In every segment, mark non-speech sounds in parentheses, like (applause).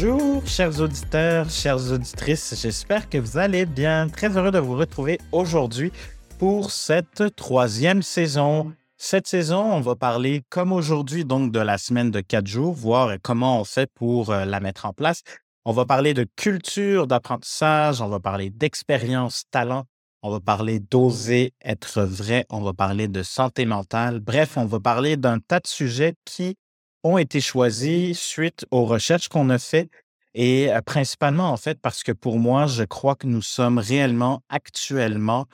Bonjour, chers auditeurs, chères auditrices. J'espère que vous allez bien. Très heureux de vous retrouver aujourd'hui pour cette troisième saison. Cette saison, on va parler, comme aujourd'hui, donc de la semaine de quatre jours, voir comment on fait pour euh, la mettre en place. On va parler de culture d'apprentissage, on va parler d'expérience, talent, on va parler d'oser être vrai, on va parler de santé mentale. Bref, on va parler d'un tas de sujets qui ont été choisis suite aux recherches qu'on a faites et euh, principalement en fait parce que pour moi, je crois que nous sommes réellement actuellement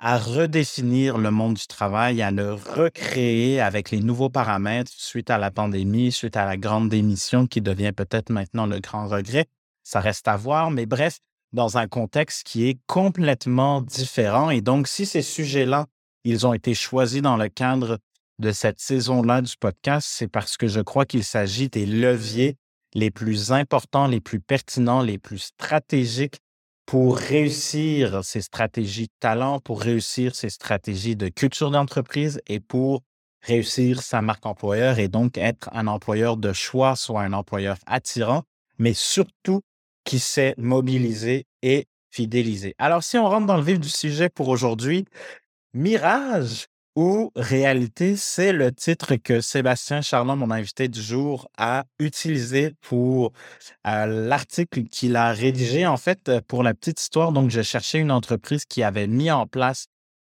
à redéfinir le monde du travail, à le recréer avec les nouveaux paramètres suite à la pandémie, suite à la grande démission qui devient peut-être maintenant le grand regret. Ça reste à voir, mais bref, dans un contexte qui est complètement différent. Et donc, si ces sujets-là, ils ont été choisis dans le cadre de cette saison-là du podcast, c'est parce que je crois qu'il s'agit des leviers les plus importants, les plus pertinents, les plus stratégiques pour réussir ces stratégies de talent, pour réussir ces stratégies de culture d'entreprise et pour réussir sa marque employeur et donc être un employeur de choix, soit un employeur attirant, mais surtout qui sait mobiliser et fidéliser. Alors, si on rentre dans le vif du sujet pour aujourd'hui, Mirage, ou réalité, c'est le titre que Sébastien Charlon, mon invité du jour, a utilisé pour euh, l'article qu'il a rédigé. En fait, euh, pour la petite histoire, donc, je cherchais une entreprise qui avait mis en place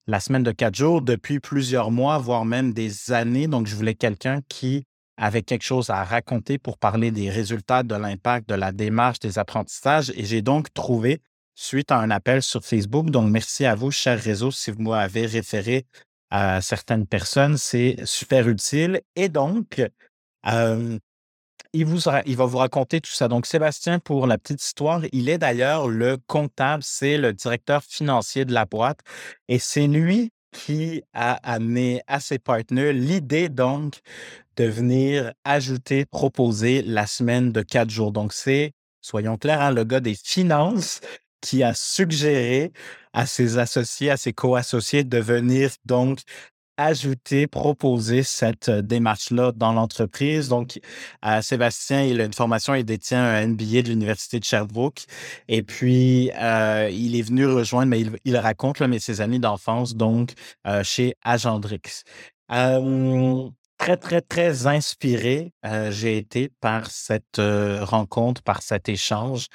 la semaine de quatre jours depuis plusieurs mois, voire même des années. Donc, je voulais quelqu'un qui avait quelque chose à raconter pour parler des résultats, de l'impact, de la démarche, des apprentissages. Et j'ai donc trouvé, suite à un appel sur Facebook, donc merci à vous, cher réseau, si vous m'avez référé à certaines personnes, c'est super utile. Et donc, il, va vous raconter tout ça. Donc, Sébastien, pour la petite histoire, il est d'ailleurs le comptable, c'est le directeur financier de la boîte. Et c'est lui qui a amené à ses partenaires l'idée, donc, de venir ajouter, proposer la semaine de quatre jours. Donc, c'est, soyons clairs, hein, le gars des finances qui a suggéré à ses associés, à ses co-associés de venir donc ajouter, proposer cette démarche-là dans l'entreprise. Donc, Sébastien, il a une formation, il détient un MBA de l'Université de Sherbrooke. Et puis, euh, il est venu rejoindre, mais il, raconte, là, mais ses amis d'enfance, donc, euh, chez Agendrix très, très, très inspiré, j'ai été par cette rencontre, par cet échange.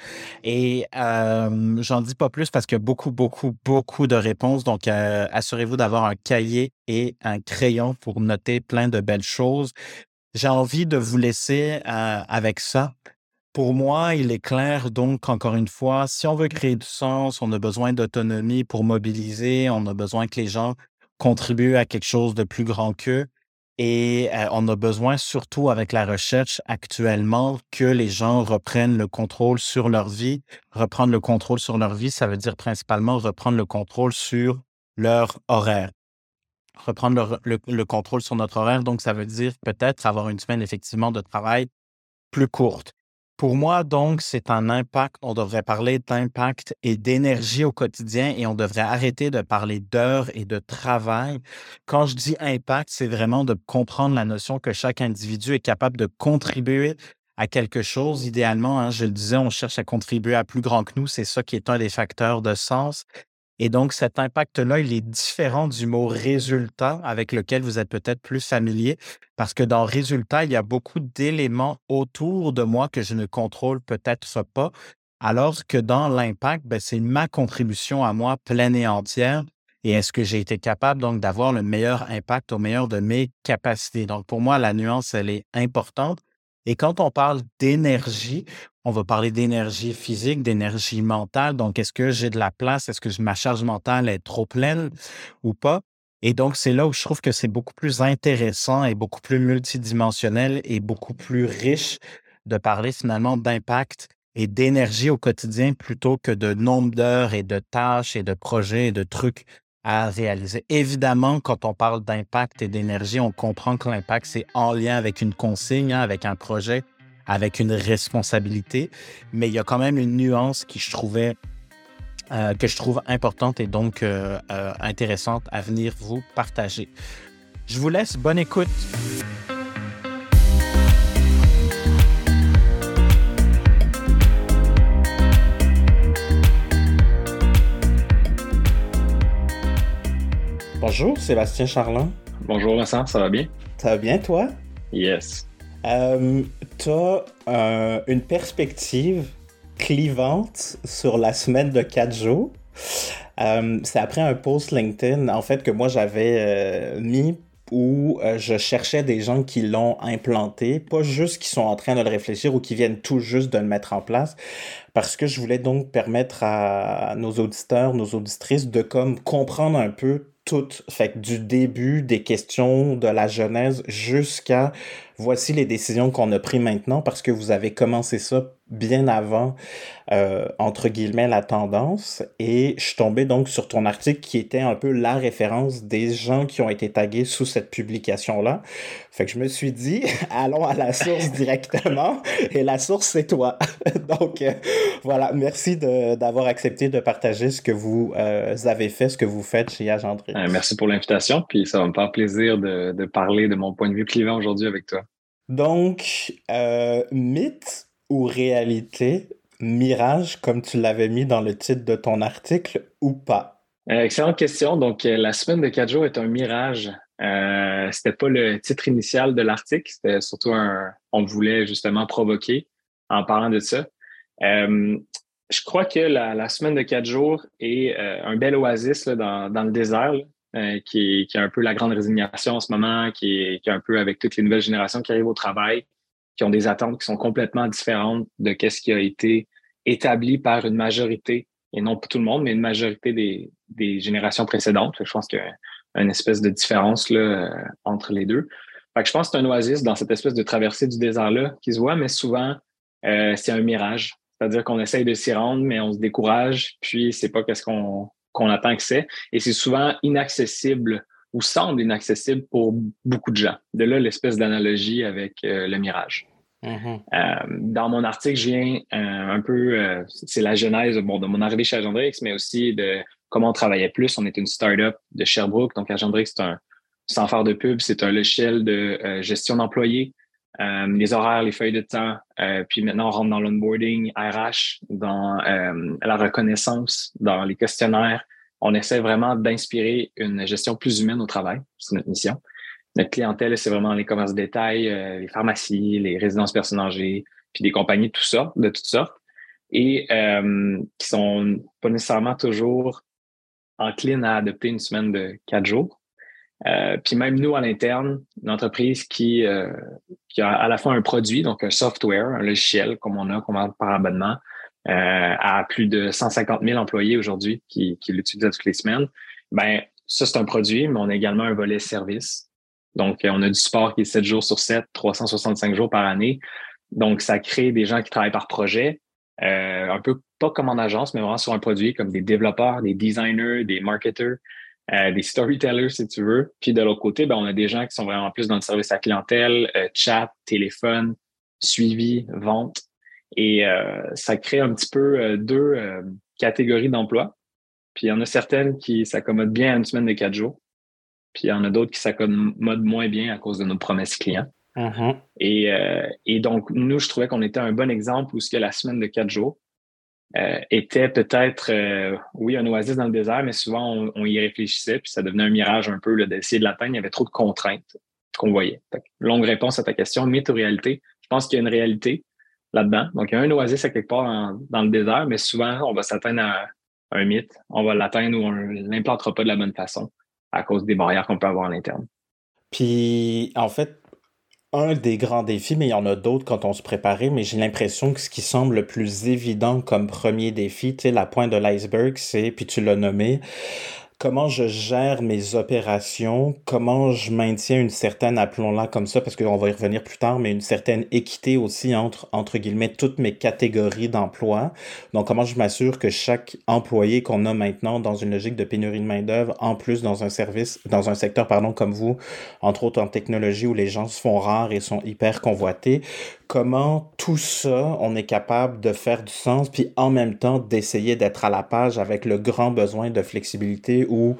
Et j'en dis pas plus parce qu'il y a beaucoup, beaucoup, beaucoup de réponses. Donc, assurez-vous d'avoir un cahier et un crayon pour noter plein de belles choses. J'ai envie de vous laisser avec ça. Pour moi, il est clair, donc, encore une fois, si on veut créer du sens, on a besoin d'autonomie pour mobiliser, on a besoin que les gens contribuent à quelque chose de plus grand qu'eux. Et on a besoin, surtout avec la recherche actuellement, que les gens reprennent le contrôle sur leur vie. Reprendre le contrôle sur leur vie, ça veut dire principalement reprendre le contrôle sur leur horaire. Reprendre le contrôle sur notre horaire, donc ça veut dire peut-être avoir une semaine effectivement de travail plus courte. Pour moi, donc, c'est un impact. On devrait parler d'impact et d'énergie au quotidien et on devrait arrêter de parler d'heures et de travail. Quand je dis impact, c'est vraiment de comprendre la notion que chaque individu est capable de contribuer à quelque chose. Idéalement, hein, je le disais, on cherche à contribuer à plus grand que nous. C'est ça qui est un des facteurs de sens. Et donc, cet impact-là, il est différent du mot résultat avec lequel vous êtes peut-être plus familier, parce que dans résultat, il y a beaucoup d'éléments autour de moi que je ne contrôle peut-être pas, alors que dans l'impact, ben, c'est ma contribution à moi pleine et entière. Et est-ce que j'ai été capable donc d'avoir le meilleur impact au meilleur de mes capacités? Donc, pour moi, la nuance, elle est importante. Et quand on parle d'énergie, on va parler d'énergie physique, d'énergie mentale. Donc, est-ce que j'ai de la place? Est-ce que ma charge mentale est trop pleine ou pas? Et donc, c'est là où je trouve que c'est beaucoup plus intéressant et beaucoup plus multidimensionnel et beaucoup plus riche de parler finalement d'impact et d'énergie au quotidien plutôt que de nombre d'heures et de tâches et de projets et de trucs à réaliser. Évidemment, quand on parle d'impact et d'énergie, on comprend que l'impact, c'est en lien avec une consigne, hein, avec un projet, avec une responsabilité, mais il y a quand même une nuance qui je trouvais euh, que je trouve importante et donc euh, euh, intéressante à venir vous partager. Je vous laisse, bonne écoute. Bonjour Sébastien Charlin. Bonjour Vincent, ça va bien? Ça va bien toi? Yes. Euh, tu as euh, une perspective clivante sur la semaine de 4 jours. Euh, c'est après un post LinkedIn, en fait, que moi j'avais mis où je cherchais des gens qui l'ont implanté, pas juste qui sont en train de le réfléchir ou qui viennent tout juste de le mettre en place, parce que je voulais donc permettre à nos auditeurs, nos auditrices de comme comprendre un peu tout, fait du début des questions de la genèse jusqu'à voici les décisions qu'on a prises maintenant parce que vous avez commencé ça bien avant, euh, entre guillemets, la tendance. Et je suis tombé donc sur ton article qui était un peu la référence des gens qui ont été tagués sous cette publication-là. Fait que je me suis dit, (laughs) allons à la source (laughs) directement. Et la source, c'est toi. (laughs) donc, euh, voilà. Merci d'avoir accepté de partager ce que vous euh, avez fait, ce que vous faites chez Agendrix. merci pour l'invitation. Puis ça va me faire plaisir de, de parler de mon point de vue clivant aujourd'hui avec toi. Donc, mythe ou réalité, mirage, comme tu l'avais mis dans le titre de ton article, ou pas? Euh, excellente question. Donc, euh, la semaine de quatre jours est un mirage. Euh, c'était pas le titre initial de l'article, c'était surtout un. On voulait justement provoquer en parlant de ça. Euh, je crois que la, semaine de quatre jours est un bel oasis dans, le désert, qui, est, qui, un peu la grande résignation en ce moment, qui est, qui un peu avec toutes les nouvelles générations qui arrivent au travail, qui ont des attentes qui sont complètement différentes de ce qui a été établi par une majorité, et non pour tout le monde, mais une majorité des, des générations précédentes. Je pense qu'il y a une espèce de différence là, euh, entre les deux. Fait que je pense que c'est un oasis dans cette espèce de traversée du désert-là qui se voit, mais souvent, euh, c'est un mirage. C'est-à-dire qu'on essaye de s'y rendre, mais on se décourage, puis c'est pas qu'est-ce qu'on qu'on attend que c'est. Et c'est souvent inaccessible ou semble inaccessible pour beaucoup de gens. De là l'espèce d'analogie avec euh, le mirage. Mm-hmm. Euh, dans mon article, je viens euh, un peu, c'est la genèse bon, de mon arrivée chez Agendrix, mais aussi de comment on travaillait plus. On est une start-up de Sherbrooke. Donc, Agendrix, c'est un, sans faire de pub, c'est un logiciel de gestion d'employés, les horaires, les feuilles de temps. puis maintenant, on rentre dans l'onboarding RH, dans la reconnaissance, dans les questionnaires, on essaie vraiment d'inspirer une gestion plus humaine au travail. C'est notre mission. Notre clientèle, c'est vraiment les commerces de détail, euh, les pharmacies, les résidences personnes âgées, puis des compagnies de tout ça, de toutes sortes, et euh, qui sont pas nécessairement toujours enclines à adopter une semaine de quatre jours. Euh, puis même nous, à l'interne, une entreprise qui, euh, qui a à la fois un produit, donc un software, un logiciel comme on a, qu'on vend par abonnement, euh, à plus de 150 000 employés aujourd'hui qui, qui l'utilisent toutes les semaines, ben ça, c'est un produit, mais on a également un volet service. Donc, on a du support qui est 7 jours sur 7, 365 jours par année. Donc, ça crée des gens qui travaillent par projet, euh, un peu pas comme en agence, mais vraiment sur un produit comme des développeurs, des designers, des marketeurs, euh, des storytellers, si tu veux. Puis de l'autre côté, ben, on a des gens qui sont vraiment plus dans le service à clientèle, euh, chat, téléphone, suivi, vente. Et euh, ça crée un petit peu euh, deux euh, catégories d'emplois. Puis il y en a certaines qui s'accommodent bien à une semaine de quatre jours. Puis il y en a d'autres qui s'accommodent moins bien à cause de nos promesses clients. Mm-hmm. et, et, donc, nous, je trouvais qu'on était un bon exemple où ce que la semaine de quatre jours était peut-être, oui, un oasis dans le désert, mais souvent, on, y réfléchissait, puis ça devenait un mirage un peu d'essayer de l'atteindre. Il y avait trop de contraintes qu'on voyait. longue réponse à ta question, mythe ou réalité? Je pense qu'il y a une réalité, là-dedans. Donc, il y a un oasis à quelque part dans le désert, mais souvent, on va s'atteindre à un mythe. On va l'atteindre ou on ne l'implantera pas de la bonne façon à cause des barrières qu'on peut avoir à l'interne. Puis, en fait, un des grands défis, mais il y en a d'autres quand on se préparait, mais j'ai l'impression que ce qui semble le plus évident comme premier défi, tu sais, la pointe de l'iceberg, c'est, puis tu l'as nommé, comment je gère mes opérations, comment je maintiens une certaine, appelons-la comme ça, parce qu'on va y revenir plus tard, mais une certaine équité aussi entre, entre guillemets, toutes mes catégories d'emploi. Donc, comment je m'assure que chaque employé qu'on a maintenant dans une logique de pénurie de main-d'œuvre, en plus dans un service, dans un secteur, pardon, comme vous, entre autres en technologie où les gens se font rares et sont hyper convoités, comment tout ça, on est capable de faire du sens, puis en même temps d'essayer d'être à la page avec le grand besoin de flexibilité ou,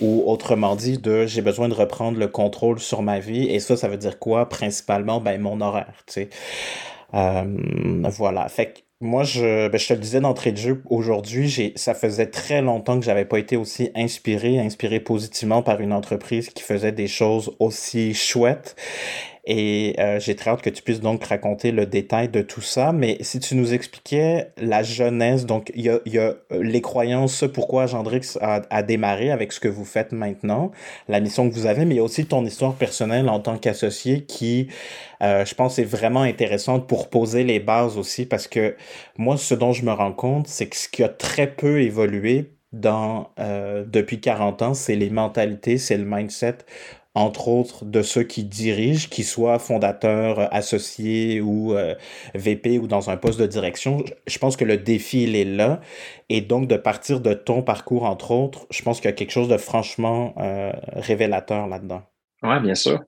ou autrement dit, de j'ai besoin de reprendre le contrôle sur ma vie. Et ça, ça veut dire quoi? Principalement, ben, mon horaire, tu sais. Euh, voilà. Fait Moi, je, ben, je te le disais d'entrée de jeu, aujourd'hui, ça faisait très longtemps que j'avais pas été aussi inspiré, inspiré positivement par une entreprise qui faisait des choses aussi chouettes. Et euh, j'ai très hâte que tu puisses donc raconter le détail de tout ça. Mais si tu nous expliquais la jeunesse, donc il y a, euh, les croyances, ce pourquoi Gendrix a, a, démarré avec ce que vous faites maintenant, la mission que vous avez, mais il y a aussi ton histoire personnelle en tant qu'associé qui, euh, je pense, est vraiment intéressante pour poser les bases aussi. Parce que moi, ce dont je me rends compte, c'est que ce qui a très peu évolué depuis 40 ans, c'est les mentalités, c'est le mindset entre autres de ceux qui dirigent, qu'ils soient fondateurs, euh, associés ou euh, VP ou dans un poste de direction. Je pense que le défi, il est là. Et donc, de partir de ton parcours, entre autres, je pense qu'il y a quelque chose de franchement euh, révélateur là-dedans. Oui, bien sûr.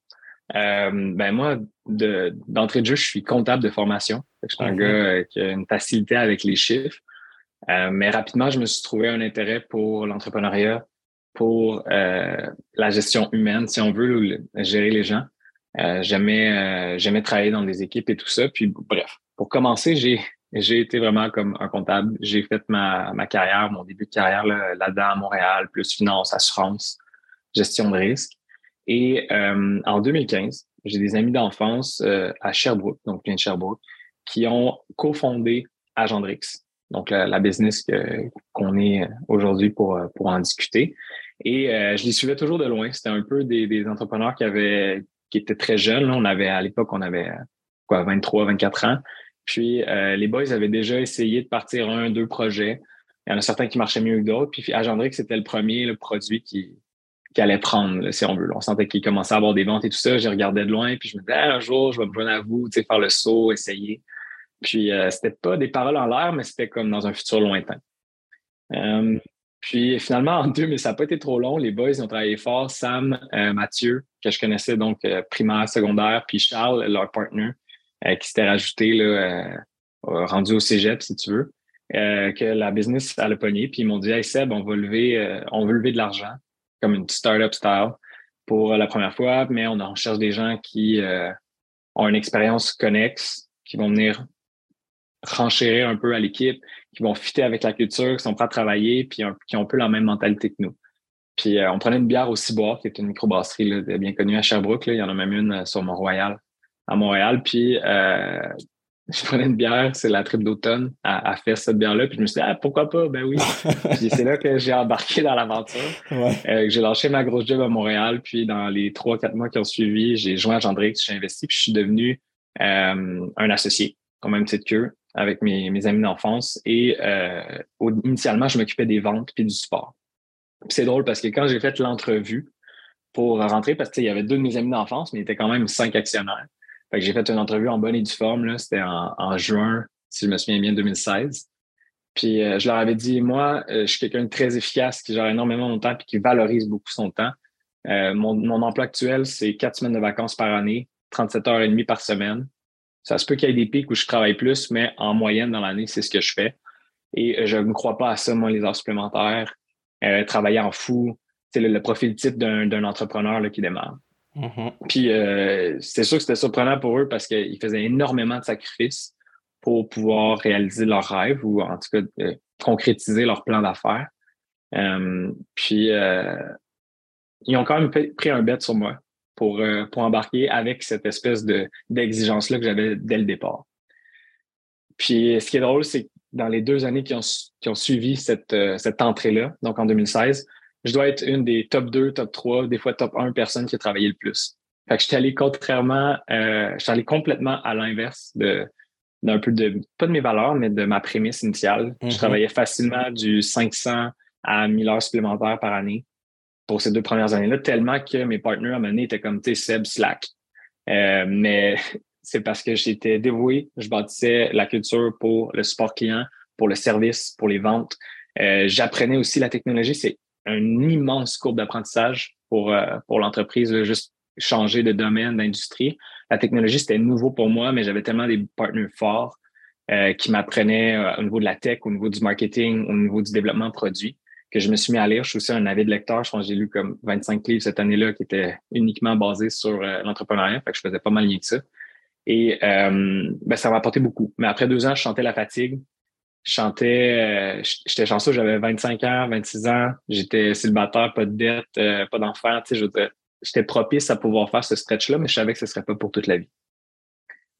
ben moi, d'entrée de, jeu, je suis comptable de formation. Je suis un gars qui a une facilité avec les chiffres. mais rapidement, je me suis trouvé un intérêt pour l'entrepreneuriat, pour euh, la gestion humaine, si on veut, gérer les gens. Euh, j'aimais, euh, j'aimais travailler dans des équipes et tout ça. Puis bref, pour commencer, j'ai, j'ai été vraiment comme un comptable. J'ai fait ma, ma carrière, mon début de carrière là, là-dedans à Montréal, plus finance, assurance, gestion de risque. Et en 2015, j'ai des amis d'enfance à Sherbrooke, donc plein de Sherbrooke, qui ont cofondé Agendrix, donc la, business qu'on est aujourd'hui pour, pour en discuter. Et euh, je les suivais toujours de loin. C'était un peu des, des, entrepreneurs qui avaient qui étaient très jeunes. On avait à l'époque, on avait quoi, 23, 24 ans. Puis euh, les boys avaient déjà essayé de partir un, deux projets. Il y en a certains qui marchaient mieux que d'autres. Puis Agendrix, c'était le premier le produit qui, qui allait prendre, si on veut. On sentait qu'il commençait à avoir des ventes et tout ça. J'ai regardé de loin, puis je me disais, ah, un jour, je vais me joindre à vous, tu sais, faire le saut, essayer. Puis euh, c'était pas des paroles en l'air, mais c'était comme dans un futur lointain. Euh, puis finalement, en deux, mais ça n'a pas été trop long. Les boys ont travaillé fort. Sam, euh, Mathieu, que je connaissais donc euh, primaire, secondaire, puis Charles, leur partner, euh, qui s'était rajouté là, rendu au cégep, si tu veux, que la business a le pogné. Puis ils m'ont dit Hey Seb, on va lever, on veut lever de l'argent, comme une startup style pour la première fois, mais on en cherche des gens qui ont une expérience connexe, qui vont venir renchérir un peu à l'équipe, qui vont fitter avec la culture, qui sont prêts à travailler, puis qui ont un peu la même mentalité que nous. Puis euh, on prenait une bière au Ciboire, qui est une microbrasserie bien connue à Sherbrooke. Là. Il y en a même une euh, sur Mont-Royal, à Montréal. Puis euh, (laughs) je prenais une bière, c'est la trip d'automne, à, faire cette bière-là. Puis je me suis dit, ah, pourquoi pas? Ben oui. (laughs) puis c'est là que j'ai embarqué dans l'aventure. j'ai lâché ma grosse job à Montréal. Puis dans les trois, quatre mois qui ont suivi, j'ai joint à Gendrix, j'ai investi, puis je suis devenu un associé, comme même titre qu'eux avec mes, mes amis d'enfance. Et euh, initialement, je m'occupais des ventes puis du sport. C'est drôle parce que quand j'ai fait l'entrevue pour rentrer, parce qu'il y avait deux de mes amis d'enfance, mais il était quand même cinq actionnaires. Fait que j'ai fait une entrevue en bonne et due forme. C'était en, en, juin, si je me souviens bien, 2016. Puis euh, je leur avais dit, moi, euh, je suis quelqu'un de très efficace, qui gère énormément mon temps et qui valorise beaucoup son temps. Euh, mon, mon emploi actuel, c'est quatre semaines de vacances par année, 37 heures et demie par semaine. Ça se peut qu'il y ait des pics où je travaille plus, mais en moyenne dans l'année, c'est ce que je fais. Et je ne crois pas à ça, moi, les heures supplémentaires, euh, travailler en fou. C'est le, profil type d'un entrepreneur là, qui démarre. Mm-hmm. Puis euh, c'est sûr que c'était surprenant pour eux parce qu'ils faisaient énormément de sacrifices pour pouvoir réaliser leurs rêves ou en tout cas euh, concrétiser leur plan d'affaires. puis ils ont quand même pris un bet sur moi pour, euh, pour embarquer avec cette espèce de, d'exigence-là que j'avais dès le départ. Puis ce qui est drôle, c'est que dans les deux années qui ont, qui ont suivi cette, euh, cette entrée-là, donc en 2016, je dois être une des top 2, top 3, des fois top 1 personnes qui a travaillé le plus. Fait que j'étais allé contrairement, euh, j'étais allé complètement à l'inverse de, d'un peu de, pas de mes valeurs, mais de ma prémisse initiale. Je mm-hmm. travaillais facilement du 500 à 1000 heures supplémentaires par année pour ces deux premières années-là, tellement que mes partenaires à un moment étaient comme, tu Seb Slack. Euh, mais (laughs) c'est parce que j'étais dévoué, je bâtissais la culture pour le support client, pour le service, pour les ventes. Euh, j'apprenais aussi la technologie. C'est un immense courbe d'apprentissage pour, euh, pour l'entreprise, juste changer de domaine, d'industrie. La technologie, c'était nouveau pour moi, mais j'avais tellement des partenaires forts qui m'apprenaient au niveau de la tech, au niveau du marketing, au niveau du développement produit que je me suis mis à lire. Je suis aussi un avis de lecteur. Je pense que j'ai lu comme 25 livres cette année-là qui étaient uniquement basés sur euh, l'entrepreneuriat. Fait que je faisais pas mal mieux que ça. Et euh, ben, ça m'a apporté beaucoup. Mais après deux ans, je chantais la fatigue. Je chantais, euh, j'étais chanceux, j'avais 25 ans, 26 ans, j'étais célibataire, pas de dette, euh, pas d'enfant. Tu sais, j'étais propice à pouvoir faire ce stretch-là, mais je savais que ce serait pas pour toute la vie.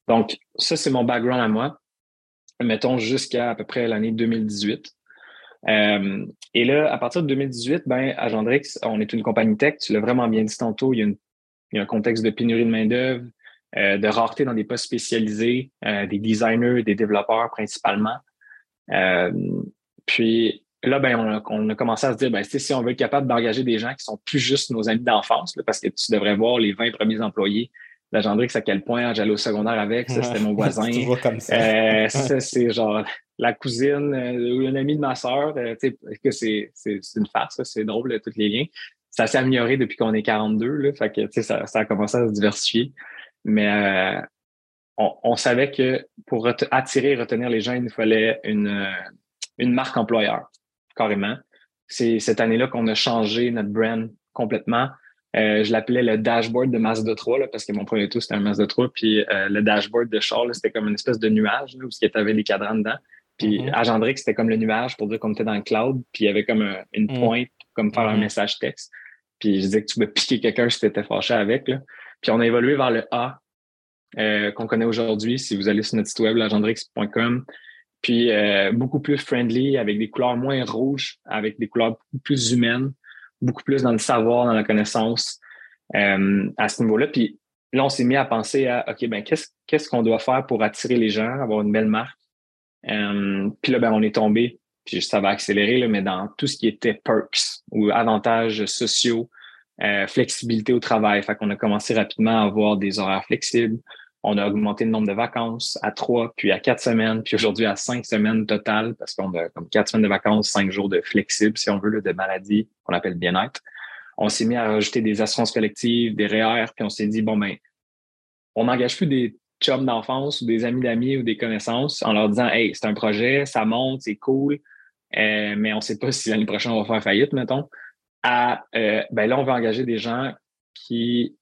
Donc, ça, c'est mon background à moi. Mettons jusqu'à à peu près l'année 2018. Euh, et là, à partir de 2018, ben, à Gendrix, on est une compagnie tech. Tu l'as vraiment bien dit tantôt. Il y a, il y a un contexte de pénurie de main-d'œuvre, euh, de rareté dans des postes spécialisés, euh, des designers, des développeurs principalement. Euh, puis là, ben, on a, on a, commencé à se dire, ben, si on veut être capable d'engager des gens qui sont plus juste nos amis d'enfance, parce que tu devrais voir les 20 premiers employés la Gendrix, à quel point j'allais au secondaire avec, ça, c'était mon (laughs) voisin. Euh, ça, c'est genre la cousine euh, ou un ami de ma soeur. Euh, que c'est, une farce, c'est drôle, tous les liens. Ça s'est amélioré depuis qu'on est 42, là, fait que ça, ça a commencé à se diversifier. Mais on, savait que pour attirer et retenir les gens, il nous fallait une, une marque employeur, carrément. C'est cette année-là qu'on a changé notre brand complètement. Euh, je l'appelais le dashboard de Mazda 3 là, parce que mon premier tour, c'était un Mazda 3. Puis euh, le dashboard de Charles, c'était comme une espèce de nuage là, où il y avait les cadrans dedans. Puis mm -hmm. c'était comme le nuage pour dire qu'on était dans le cloud. Puis il y avait comme une mm. pointe, comme faire un mm-hmm. message texte. Puis je disais que tu pouvais piquer quelqu'un si tu étais fâché avec. Là. Puis on a évolué vers le A euh, qu'on connaît aujourd'hui. Si vous allez sur notre site web, lagendrix.com. Puis euh, beaucoup plus friendly, avec des couleurs moins rouges, avec des couleurs plus humaines beaucoup plus dans le savoir, dans la connaissance euh, à ce niveau-là. Puis là, on s'est mis à penser à OK, ben qu'est-ce qu'est-ce qu'on doit faire pour attirer les gens, avoir une belle marque? Euh, puis là, ben, on est tombé, puis ça va accélérer, là, mais dans tout ce qui était perks ou avantages sociaux, euh, flexibilité au travail. Fait qu'on a commencé rapidement à avoir des horaires flexibles. On a augmenté le nombre de vacances à trois, puis à quatre semaines, puis aujourd'hui à cinq semaines totales, parce qu'on a comme quatre semaines de vacances, cinq jours de flexible, si on veut, de maladie, qu'on appelle bien-être. On s'est mis à rajouter des assurances collectives, des REER, puis on s'est dit, bon, ben, on n'engage plus des chums d'enfance ou des amis d'amis ou des connaissances en leur disant, hey, c'est un projet, ça monte, c'est cool, euh, mais on ne sait pas (laughs) si l'année prochaine on va faire faillite, mettons. À, euh, ben là, on va engager des gens qui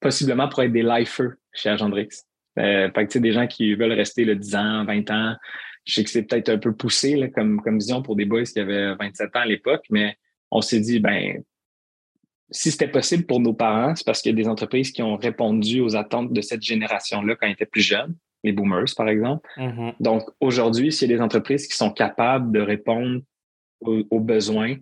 possiblement pourraient être des lifers chez Agendrix. Euh, fait que, des gens qui veulent rester le 10 ans, 20 ans. Je sais que c'est peut-être un peu poussé là, comme, comme vision pour des boys qui avaient 27 ans à l'époque, mais on s'est dit, ben, si c'était possible pour nos parents, c'est parce qu'il y a des entreprises qui ont répondu aux attentes de cette génération-là quand ils étaient plus jeunes, les boomers, par exemple. Mm-hmm. Donc, aujourd'hui, s'il y a des entreprises qui sont capables de répondre aux, besoins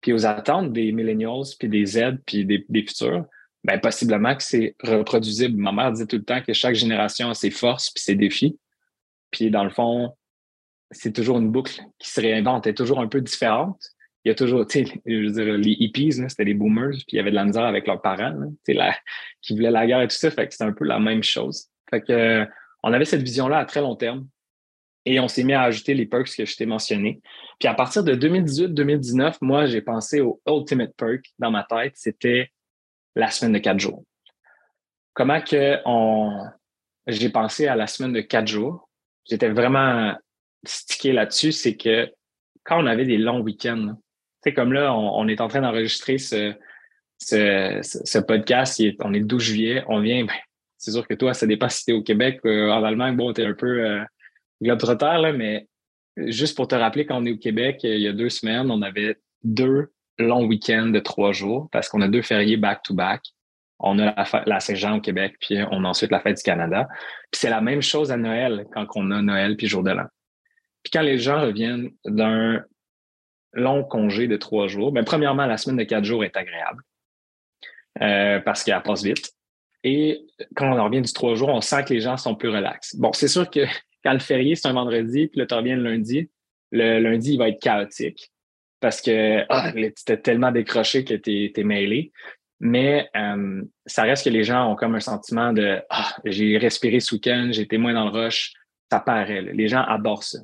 puis aux attentes des millennials, puis des Z, puis des, des futurs, ben, possiblement que c'est reproduisible. Ma mère disait tout le temps que chaque génération a ses forces puis ses défis. Puis dans le fond, c'est toujours une boucle qui se réinvente, elle est toujours un peu différente. Il y a toujours, tu sais, je veux dire, les hippies, c'était les boomers, puis il y avait de la misère avec leurs parents, sais, qui voulaient la guerre et tout ça. Fait que c'est un peu la même chose. Fait que, on avait cette vision-là à très long terme. Et on s'est mis à ajouter les perks que je t'ai mentionnés. Puis à partir de 2018-2019, moi, j'ai pensé au ultimate perk dans ma tête. C'était la semaine de quatre jours. Comment que on... j'ai pensé à la semaine de quatre jours? J'étais vraiment stické là-dessus, c'est que quand on avait des longs week-ends, comme là, on, est en train d'enregistrer ce, podcast, on est le 12 juillet, on vient, ben, c'est sûr que toi, ça dépend si tu es au Québec, euh, en Allemagne, bon, tu es un peu euh, globe-trotteur, là, mais juste pour te rappeler, quand on est au Québec, il y a deux semaines, on avait deux long week-end de trois jours parce qu'on a deux fériés back-to-back. On a la, Saint-Jean au Québec, puis on a ensuite la fête du Canada. Puis c'est la même chose à Noël quand on a Noël puis jour de l'an. Puis quand les gens reviennent d'un long congé de trois jours, bien, premièrement, la semaine de quatre jours est agréable euh, parce qu'elle passe vite. Et quand on revient du trois jours, on sent que les gens sont plus relax. Bon, c'est sûr que (laughs) quand le férié, c'est un vendredi, puis là, tu reviens le lundi, le lundi, il va être chaotique parce que ah, tu étais tellement décroché que tu es, mêlé. Mais euh, ça reste que les gens ont comme un sentiment de ah, j'ai respiré ce week-end, été moins dans le rush. Ça paraît. Les gens adorent ça.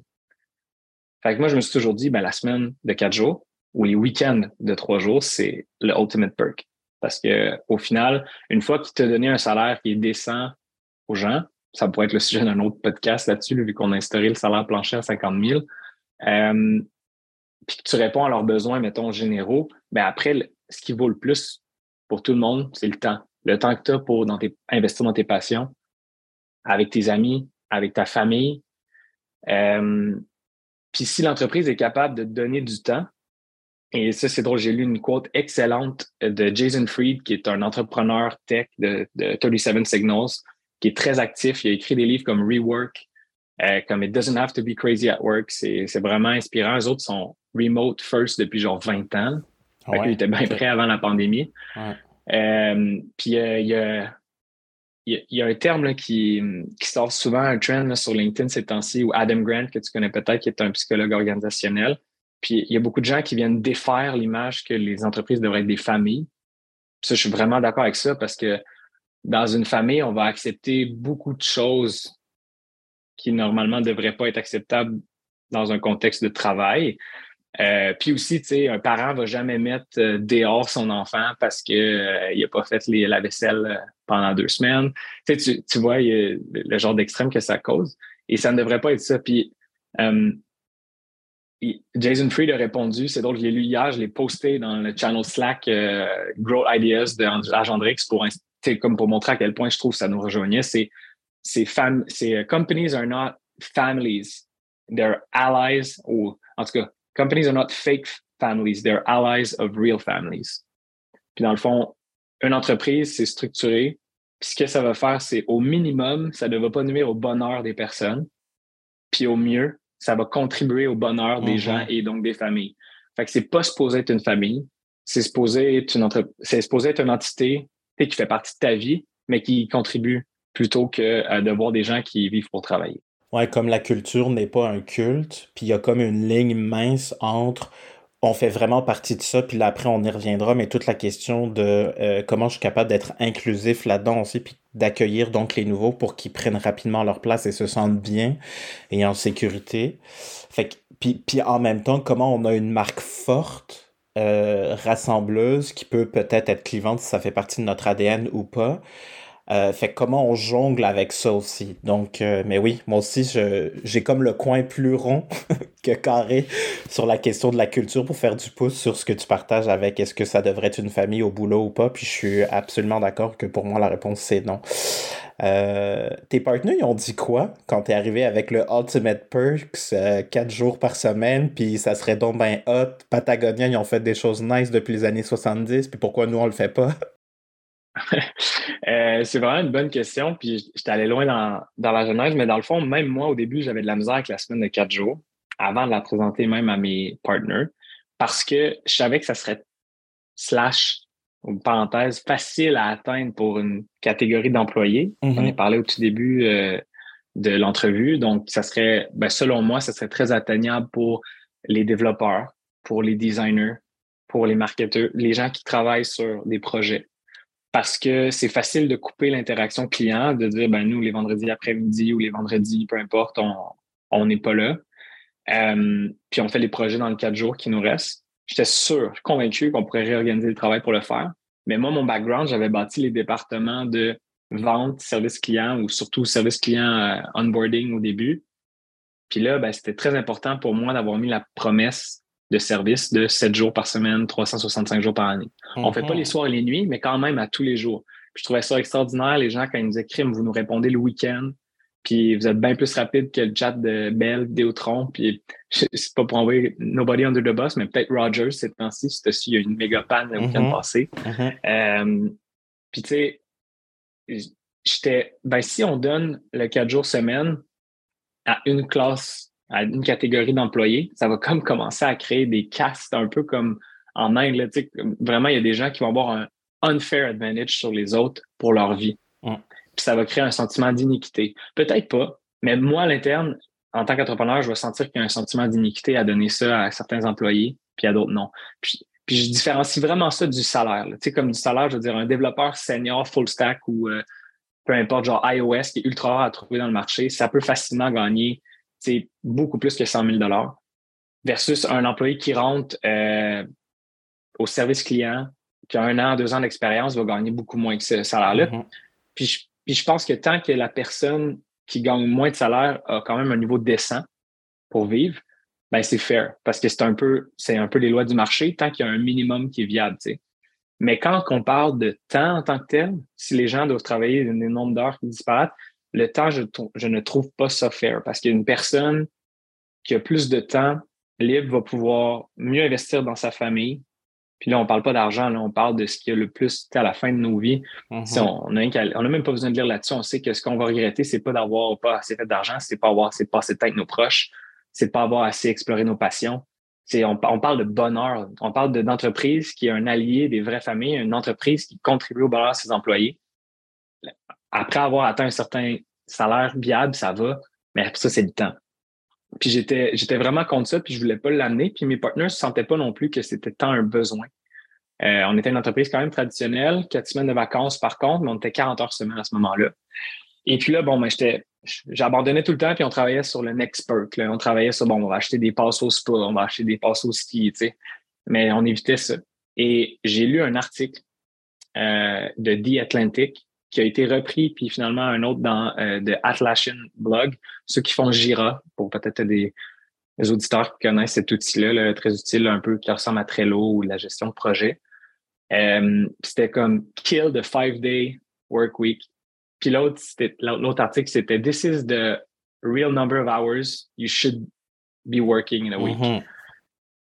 Fait que moi, je me suis toujours dit, ben, la semaine de quatre jours ou les week-ends de trois jours, c'est le ultimate perk. Parce que au final, une fois qu'il t'a donné un salaire qui est décent aux gens, ça pourrait être le sujet d'un autre podcast là-dessus, vu qu'on a instauré le salaire plancher à 50 000. Euh, puis que tu réponds à leurs besoins, mettons, généraux, ben après, ce qui vaut le plus pour tout le monde, c'est le temps. Le temps que tu as pour dans tes, investir dans tes passions, avec tes amis, avec ta famille. Euh, puis si l'entreprise est capable de donner du temps, et ça, c'est drôle, j'ai lu une quote excellente de Jason Fried, qui est un entrepreneur tech de, de 37 Signals, qui est très actif. Il a écrit des livres comme Rework, euh, comme It Doesn't Have to Be Crazy at Work. C'est vraiment inspirant. Les autres sont remote first depuis genre 20 ans. Ah il était bien prêt avant la pandémie. Euh, puis euh, il y a il y, a un terme qui, qui, sort souvent un trend sur LinkedIn ces temps-ci, ou Adam Grant, que tu connais peut-être, qui est un psychologue organisationnel. Puis il y a beaucoup de gens qui viennent défaire l'image que les entreprises devraient être des familles. ça, je suis vraiment d'accord avec ça parce que dans une famille, on va accepter beaucoup de choses qui normalement ne devraient pas être acceptables dans un contexte de travail. Euh, puis aussi, tu sais, un parent va jamais mettre euh, dehors son enfant parce qu'il euh, n'a pas fait la vaisselle pendant deux semaines. Tu, sais, tu, vois le genre d'extrême que ça cause. Et ça ne devrait pas être ça. Puis Jason Fried a répondu, c'est drôle, je l'ai lu hier, je l'ai posté dans le channel Slack Grow Ideas de Agendrix pour, comme pour montrer à quel point je trouve que ça nous rejoignait. C'est c'est companies are not families, they're allies, ou en tout cas, companies are not fake families, they're allies of real families. Puis dans le fond, une entreprise, c'est structuré. Puis ce que ça va faire, c'est au minimum, ça ne va pas nuire au bonheur des personnes. Puis au mieux, ça va contribuer au bonheur des mm-hmm. gens et donc des familles. Fait que c'est pas supposé être une famille, c'est supposé être une entre... c'est supposé être une entité qui fait partie de ta vie, mais qui contribue plutôt que euh, de voir des gens qui vivent pour travailler. Ouais, comme la culture n'est pas un culte, puis il y a comme une ligne mince entre on fait vraiment partie de ça, puis là après on y reviendra, mais toute la question de euh, comment je suis capable d'être inclusif là-dedans aussi, puis d'accueillir donc les nouveaux pour qu'ils prennent rapidement leur place et se sentent bien et en sécurité. Fait que, puis, puis en même temps, comment on a une marque forte, euh, rassembleuse, qui peut peut-être être clivante si ça fait partie de notre ADN ou pas. Euh, fait comment on jongle avec ça aussi? Donc, euh, mais oui, moi aussi, j'ai comme le coin plus rond (laughs) que carré sur la question de la culture pour faire du pouce sur ce que tu partages avec est-ce que ça devrait être une famille au boulot ou pas. Puis je suis absolument d'accord que pour moi, la réponse c'est non. Euh, tes partenaires, ils ont dit quoi quand t'es arrivé avec le Ultimate Perks 4 jours par semaine, puis ça serait donc ben hot? Patagonia, ils ont fait des choses nice depuis les années 70, puis pourquoi nous on le fait pas? Euh, c'est vraiment une bonne question. Puis j'étais allé loin dans, dans, la genèse, mais dans le fond, même moi, au début, j'avais de la misère avec la semaine de quatre jours avant de la présenter même à mes partners parce que je savais que ça serait slash, ou parenthèse, facile à atteindre pour une catégorie d'employés. On a mm-hmm. parlé au tout début euh, de l'entrevue. Donc, ça serait, ben, selon moi, ça serait très atteignable pour les développeurs, pour les designers, pour les marketeurs, les gens qui travaillent sur des projets parce que c'est facile de couper l'interaction client, de dire, ben nous, les vendredis après-midi ou les vendredis, peu importe, on n'est pas là. Euh, puis on fait les projets dans le quatre jours qui nous restent. J'étais sûr, convaincu qu'on pourrait réorganiser le travail pour le faire. Mais moi, mon background, j'avais bâti les départements de vente, service client ou surtout service client euh, onboarding au début. Puis là, ben, c'était très important pour moi d'avoir mis la promesse de service de 7 jours par semaine, 365 jours par année. On ne fait pas les mhm. soirs et les nuits, mais quand même à tous les jours. je trouvais ça extraordinaire, les gens, quand ils nous écrivent, vous nous répondez le week-end, puis vous êtes bien plus rapide que le chat de Bell, Vidéotron, puis (laughs) c'est pas pour envoyer Nobody Under the Bus, mais peut-être Rogers cette temps-ci, c'était il y a une méga panne le week-end mhm. passé. Mhm. Euh, puis tu sais, j'étais, ben si on donne le 4 jours semaine à une classe à une catégorie d'employés, ça va comme commencer à créer des castes un peu comme en Inde. vraiment, il y a des gens qui vont avoir un unfair advantage sur les autres pour leur vie. Puis ça va créer un sentiment d'iniquité. Peut-être pas, mais moi, à l'interne, en tant qu'entrepreneur, je vais sentir qu'il y a un sentiment d'iniquité à donner ça à certains employés, puis à d'autres non. Puis, puis je différencie vraiment ça du salaire. Tu sais, comme du salaire, je veux dire, un développeur senior full stack ou euh, peu importe, genre iOS qui est ultra rare à trouver dans le marché, ça peut facilement gagner c'est beaucoup plus que 100 000 versus un employé qui rentre euh, au service client, qui a un an, deux ans d'expérience, va gagner beaucoup moins que ce salaire-là. Mm-hmm. puis, je, pense que tant que la personne qui gagne moins de salaire a quand même un niveau décent pour vivre, ben c'est fair parce que c'est un peu c'est un peu les lois du marché tant qu'il y a un minimum qui est viable. Mais quand on parle de temps en tant que tel, si les gens doivent travailler des nombres d'heures qui disparaissent, le temps, je, je ne trouve pas ça fair parce qu'une personne qui a plus de temps libre va pouvoir mieux investir dans sa famille. Puis là, on parle pas d'argent, là, on parle de ce qui a le plus à la fin de nos vies. Mm-hmm. on n'a même pas besoin de lire là-dessus. On sait que ce qu'on va regretter, c'est pas d'avoir pas assez fait d'argent, c'est pas avoir assez passé de temps avec nos proches, c'est de pas avoir assez exploré nos passions. C'est, on, parle de bonheur. On parle d'entreprise qui est un allié des vraies familles, une entreprise qui contribue au bonheur de ses employés. Après avoir atteint un certain salaire viable, ça va, mais ça, c'est le temps. Puis j'étais, j'étais vraiment contre ça, puis je voulais pas l'amener. Puis mes partenaires ne sentaient pas non plus que c'était tant un besoin. Euh, on était une entreprise quand même traditionnelle, quatre semaines de vacances par contre, mais on était 40 heures semaine à ce moment-là. Et puis là, bon, ben, j'étais, j'abandonnais tout le temps, puis on travaillait sur le next perk. On travaillait sur, bon, on va acheter des passes au spa, on va acheter des passes au ski, tu sais. Mais on évitait ça. Et j'ai lu un article euh, de The Atlantic qui a été repris, puis finalement un autre dans euh, de Atlassian Blog, ceux qui font Jira, pour peut-être des, auditeurs qui connaissent cet outil-là, très utile, un peu qui ressemble à Trello ou la gestion de projet. Euh, c'était comme Kill the five-day work week. Puis l'autre, l'autre article, c'était This is the real number of hours you should be working in a week. Mm-hmm.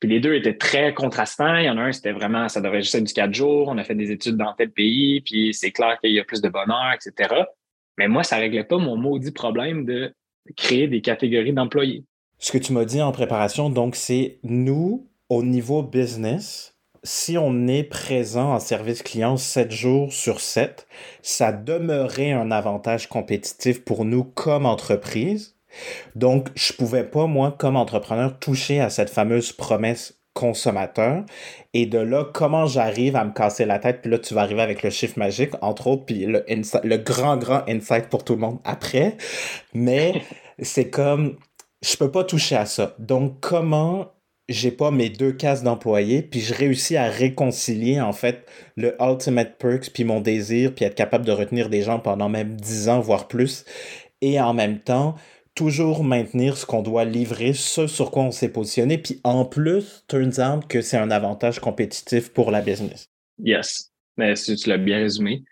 Les deux étaient très contrastants. Il y en a un, c'était vraiment, ça devrait juste être du quatre jours. On a fait des études dans tel pays, puis c'est clair qu'il y a plus de bonheur, etc. Mais moi, ça réglait pas mon maudit problème de créer des catégories d'employés. Ce que tu m'as dit en préparation, donc, c'est nous, au niveau business, si on est présent en service client 7 jours sur 7, ça demeurait un avantage compétitif pour nous comme entreprise donc, je pouvais pas, moi, comme entrepreneur, toucher à cette fameuse promesse consommateur. Et de là, comment j'arrive à me casser la tête, puis là, tu vas arriver avec le chiffre magique, entre autres, puis le, le grand, grand insight pour tout le monde après. Mais (laughs) c'est comme, je peux pas toucher à ça. Donc, comment j'ai pas mes deux cases d'employés, puis je réussis à réconcilier, en fait, le Ultimate Perks, puis mon désir, puis être capable de retenir des gens pendant même 10 ans, voire plus. Et en même temps, toujours maintenir ce qu'on doit livrer, ce sur quoi on s'est positionné. Puis en plus, turns out que c'est un avantage compétitif pour la business. Yes. Mais tu l'as bien résumé.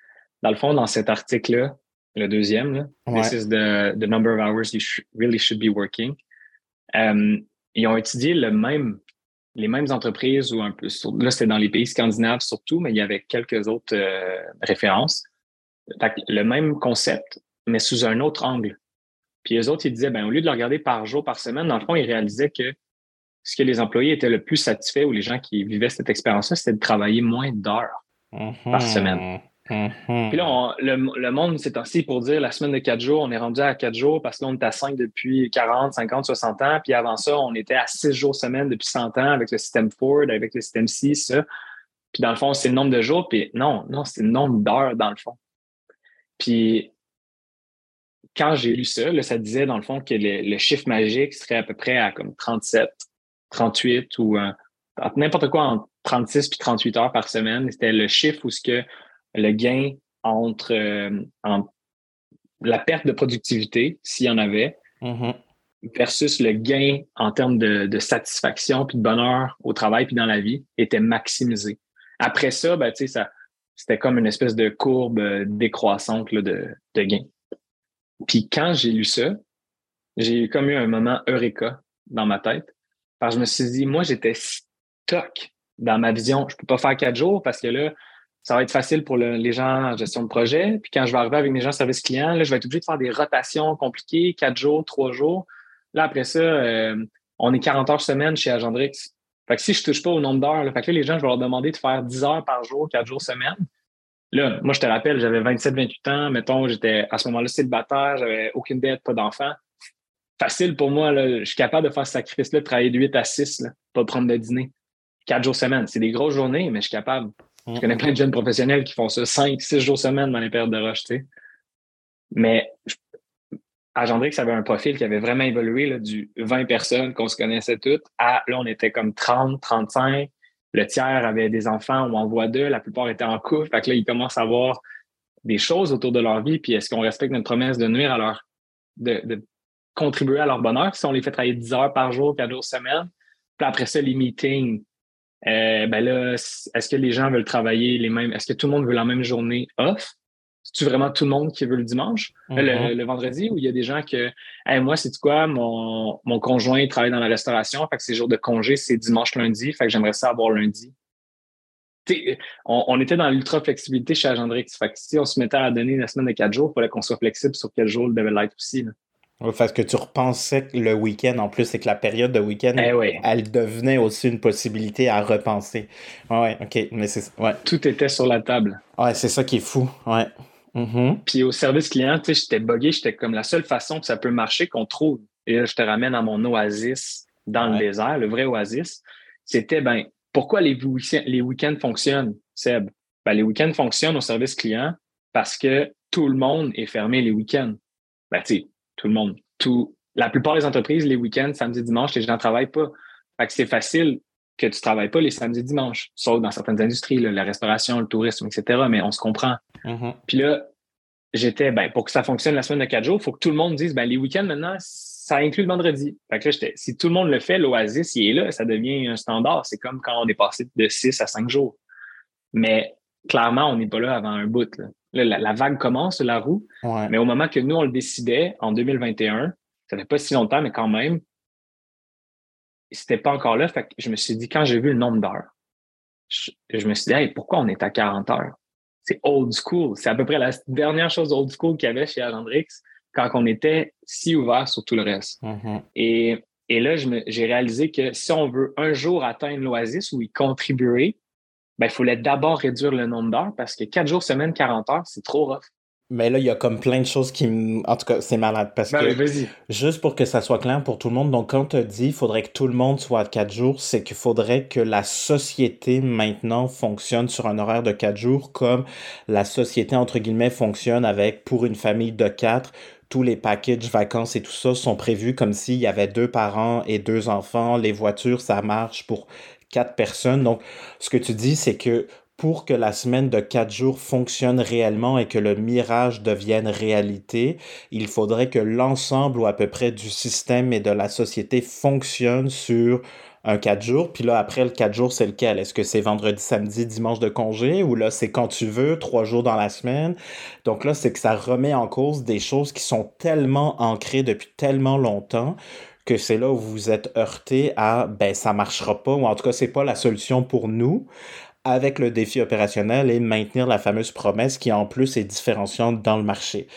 Dans le fond, dans cet article-là, le deuxième, là, This is the, the, number of hours you really should be working. Um, ils ont étudié le même, les mêmes entreprises ou un peu, là, c'était dans les pays scandinaves surtout, mais il y avait quelques autres euh, références. le même concept, mais sous un autre angle. Puis les autres, ils disaient, ben, au lieu de le regarder par jour, par semaine, dans le fond, ils réalisaient que ce que les employés étaient le plus satisfaits ou les gens qui vivaient cette expérience-là, c'était de travailler moins d'heures par mm-hmm. semaine. Mm-hmm. Puis là, le, monde s'est assis pour dire la semaine de quatre jours, on est rendu à quatre jours parce qu'on est à cinq depuis 40, 50, 60 ans. Puis avant ça, on était à six jours semaine depuis 100 ans avec le système Ford, avec le système 6, ça. Puis dans le fond, c'est le nombre de jours. Puis non, non, c'est le nombre d'heures dans le fond. Puis quand j'ai lu ça, ça disait dans le fond que le, chiffre magique serait à peu près à comme 37, 38 ou euh, n'importe quoi entre 36 puis 38 heures par semaine. C'était le chiffre où ce que le gain entre, euh, la perte de productivité, s'il y en avait, mm-hmm. versus le gain en termes de, satisfaction puis de bonheur au travail puis dans la vie était maximisé. Après ça, ben, ça c'était comme une espèce de courbe euh, décroissante là, de, de gain. Puis quand j'ai lu ça, j'ai comme eu un moment eureka dans ma tête. Parce que je me suis dit, moi, j'étais stock dans ma vision. Je peux pas faire quatre jours parce que là, ça va être facile pour les gens en gestion de projet. Puis quand je vais arriver avec mes gens en service client, là, je vais être obligé de faire des rotations compliquées, quatre jours, trois jours. Là, après ça, euh, on est 40 heures semaine chez Agendrix. Fait que si je touche pas au nombre d'heures, fait que là, les gens, je vais leur demander de faire 10 heures par jour, quatre jours semaine. Là, moi, je te rappelle, j'avais 27, 28 ans. Mettons, j'étais à ce moment-là célibataire, j'avais aucune dette, pas d'enfant. Facile pour moi, là, je suis capable de faire ce sacrifice-là, de travailler de 8 à 6, là, pas prendre de dîner. Quatre jours semaine. C'est des grosses journées, mais je suis capable. Je connais plein de jeunes professionnels qui font ça 5, 6 jours semaine dans les périodes de rush. Mais à Gendrix, ça avait un profil qui avait vraiment évolué là, du 20 personnes qu'on se connaissait toutes à là, on était comme 30, 35 le tiers avait des enfants ou en voie d'eux, la plupart étaient en couple. Fait que là, ils commencent à voir des choses autour de leur vie, puis est-ce qu'on respecte notre promesse de nuire à leur, de, contribuer à leur bonheur si on les fait travailler 10 heures par jour, 4 jours semaine? Puis après ça, les meetings, euh, ben là, est-ce que les gens veulent travailler les mêmes, est-ce que tout le monde veut la même journée off? C'est-tu vraiment tout le monde qui veut le dimanche, euh, mm-hmm. le, vendredi, ou il y a des gens que, moi, c'est quoi, mon, mon conjoint travaille dans la restauration, fait que ses jours de congé, c'est dimanche, lundi, fait que j'aimerais ça avoir lundi. On, était dans l'ultra-flexibilité chez Agendrix. Fait que si on se mettait à donner la semaine de quatre jours, il fallait qu'on soit flexible sur quel jour le devait l'être aussi. parce que tu repensais le week-end, en plus, c'est que la période de week-end, eh elle devenait aussi une possibilité à repenser. Ouais, ok, mais c'est ouais. Tout était sur la table. Ouais, c'est ça qui est fou. Ouais. Mm-hmm. Puis au service client, tu sais, j'étais buggé, j'étais comme la seule façon que ça peut marcher qu'on trouve. Et là, je te ramène à mon oasis dans le désert, le vrai oasis. C'était, ben, pourquoi les, les week-ends fonctionnent, Seb? Ben, les week-ends fonctionnent au service client parce que tout le monde est fermé les week-ends. Ben, tu sais, tout le monde. Tout, la plupart des entreprises, les week-ends, samedi, dimanche, les gens ne travaillent pas. Fait que c'est facile que tu ne travailles pas les samedis, dimanches, sauf dans certaines industries, la restauration, le tourisme, etc. Mais on se comprend. Mm-hmm. Puis là, j'étais, ben, pour que ça fonctionne la semaine de quatre jours, il faut que tout le monde dise, ben, les week-ends, maintenant, ça inclut le vendredi. Fait que là, si tout le monde le fait, l'Oasis, il est là, ça devient un standard. C'est comme quand on est passé de 6 à 5 jours. Mais clairement, on n'est pas là avant un bout. la, vague commence, la roue. Mais au moment que nous, on le décidait, en 2021, ça fait pas si longtemps, mais quand même, c'était pas encore là. Fait que je me suis dit, quand j'ai vu le nombre d'heures, je, me suis dit, pourquoi on est à 40 heures? C'est old school. C'est à peu près la dernière chose old school qu'il y avait chez Alendrix quand on était si ouvert sur tout le reste. Mm-hmm. Et, et là, j'ai réalisé que si on veut un jour atteindre l'oasis ou y contribuer, ben, il fallait d'abord réduire le nombre d'heures parce que quatre jours semaine, 40 heures, c'est trop rough. Mais là, il y a comme plein de choses qui me... En tout cas, c'est malade parce ben que... Juste pour que ça soit clair pour tout le monde, donc quand tu dit il faudrait que tout le monde soit à quatre jours, c'est qu'il faudrait que la société maintenant fonctionne sur un horaire de quatre jours comme la société, entre guillemets, fonctionne avec, pour une famille de quatre, tous les packages vacances et tout ça sont prévus comme s'il y avait deux parents et deux enfants. Les voitures, ça marche pour quatre personnes. Donc, ce que tu dis, c'est que pour que la semaine de quatre jours fonctionne réellement et que le mirage devienne réalité, il faudrait que l'ensemble ou à peu près du système et de la société fonctionne sur un 4 jours. Puis là, après, le 4 jours, c'est lequel? Est-ce que c'est vendredi, samedi, dimanche de congé? Ou là, c'est quand tu veux, trois jours dans la semaine? Donc là, c'est que ça remet en cause des choses qui sont tellement ancrées depuis tellement longtemps que c'est là où vous êtes heurté à ben ça marchera pas ou en tout cas c'est pas la solution pour nous avec le défi opérationnel et maintenir la fameuse promesse qui en plus est différenciante dans le marché.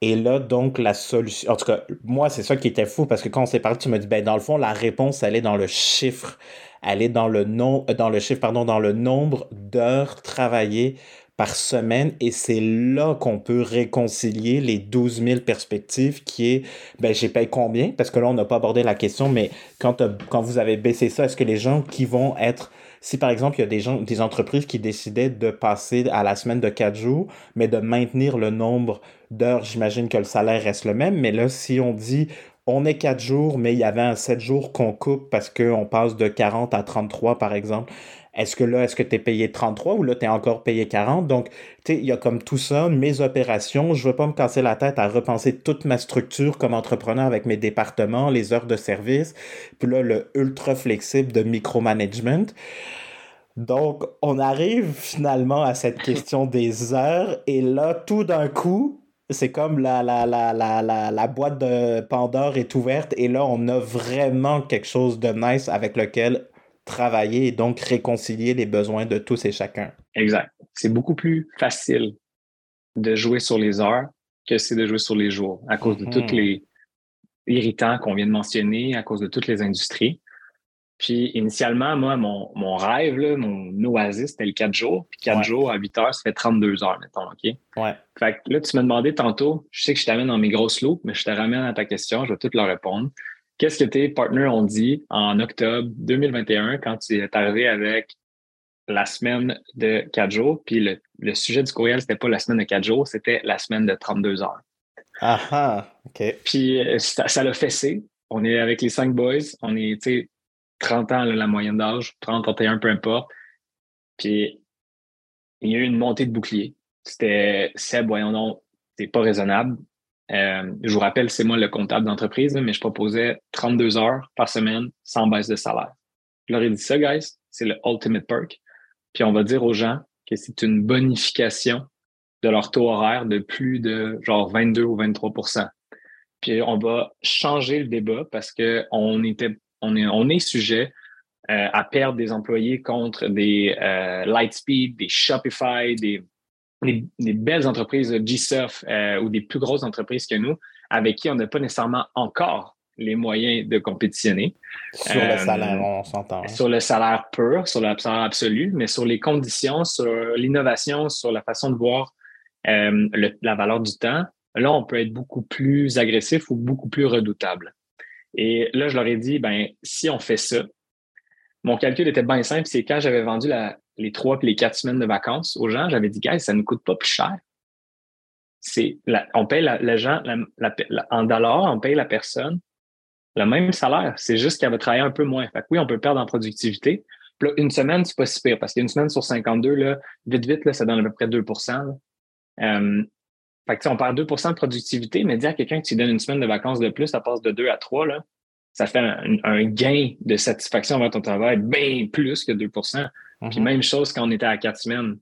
Et là, donc, la solution. En tout cas, moi, c'est ça qui était fou parce que quand on s'est parlé, tu me dis, ben, dans le fond, la réponse, elle est dans le chiffre. Elle est dans le nom, euh, dans le chiffre, pardon, dans le nombre d'heures travaillées par semaine et c'est là qu'on peut réconcilier les 12 000 perspectives qui est, ben, j'ai payé combien? Parce que là, on n'a pas abordé la question, mais quand, quand vous avez baissé ça, est-ce que les gens qui vont être si par exemple, il y a des gens, des entreprises qui décidaient de passer à la semaine de quatre jours, mais de maintenir le nombre d'heures, j'imagine que le salaire reste le même. Mais là, si on dit on est quatre jours, mais il y avait un sept jours qu'on coupe parce qu'on passe de 40 à 33, par exemple. Est-ce que là, est-ce que tu es payé 33 ou là, tu es encore payé 40? Donc, tu sais, il y a comme tout ça, mes opérations. Je veux pas me casser la tête à repenser toute ma structure comme entrepreneur avec mes départements, les heures de service, puis là, le ultra flexible de micromanagement. Donc, on arrive finalement à cette (laughs) question des heures et là, tout d'un coup, c'est comme la, la, la, la, la, boîte de Pandore est ouverte et là, on a vraiment quelque chose de nice avec lequel travailler et donc réconcilier les besoins de tous et chacun. Exact. C'est beaucoup plus facile de jouer sur les heures que c'est de jouer sur les jours à cause de tous mhm. les irritants qu'on vient de mentionner, à cause de toutes les industries. Puis initialement, moi, mon, mon rêve, là, mon oasis, c'était le 4 jours. Puis 4 jours à 8 heures, ça fait 32 heures, mettons, OK? Ouais. Fait que là, tu m'as demandé tantôt, je sais que je t'amène dans mes grosses loupes, mais je te ramène à ta question, je vais tout leur répondre. Qu'est-ce que tes partners ont dit en octobre 2021 quand tu es arrivé avec la semaine de 4 jours? Puis le, le sujet du courriel, c'était pas la semaine de 4 jours, c'était la semaine de 32 heures. Ah ah, OK. Puis euh, ça l'a fessé. On est avec les cinq boys. On est, tu sais, 30 ans, la moyenne d'âge, 30, 31, peu importe. Puis il y a eu une montée de bouclier. C'était Seb, voyons donc, c'est pas raisonnable. Euh, je vous rappelle, c'est moi le comptable d'entreprise, mais je proposais 32 heures par semaine sans baisse de salaire. Je leur ai dit ça, guys, c'est le ultimate perk. Puis on va dire aux gens que c'est une bonification de leur taux horaire de plus de genre 22 ou 23% Puis on va changer le débat parce qu'on était on est, on est sujet euh, à perdre des employés contre des euh, Lightspeed, des Shopify, des, des, belles entreprises GSoft euh, ou des plus grosses entreprises que nous, avec qui on n'a pas nécessairement encore les moyens de compétitionner. Sur le salaire, on s'entend. Sur le salaire pur, sur le salaire absolu, mais sur les conditions, sur l'innovation, sur la façon de voir la valeur du temps, là, on peut être beaucoup plus agressif ou beaucoup plus redoutable. Et là, je leur ai dit, ben, si on fait ça, mon calcul était bien simple, c'est quand j'avais vendu les trois et les quatre semaines de vacances aux gens, j'avais dit, guys, ça ne coûte pas plus cher. C'est, on paye la, gens, en dollars, on paye la personne le même salaire. C'est juste qu'elle va travailler un peu moins. Fait que oui, on peut perdre en productivité. Là, une semaine, c'est pas si pire parce qu'une semaine sur 52, là, vite, vite, là, ça donne à peu près 2% euh, Fait que, on perd 2% de productivité, mais dire à quelqu'un que tu donnes une semaine de vacances de plus, ça passe de 2 à 3, là, ça fait un, gain de satisfaction vers ton travail bien plus que 2 Puis mm-hmm. même chose quand on était à 4 semaines.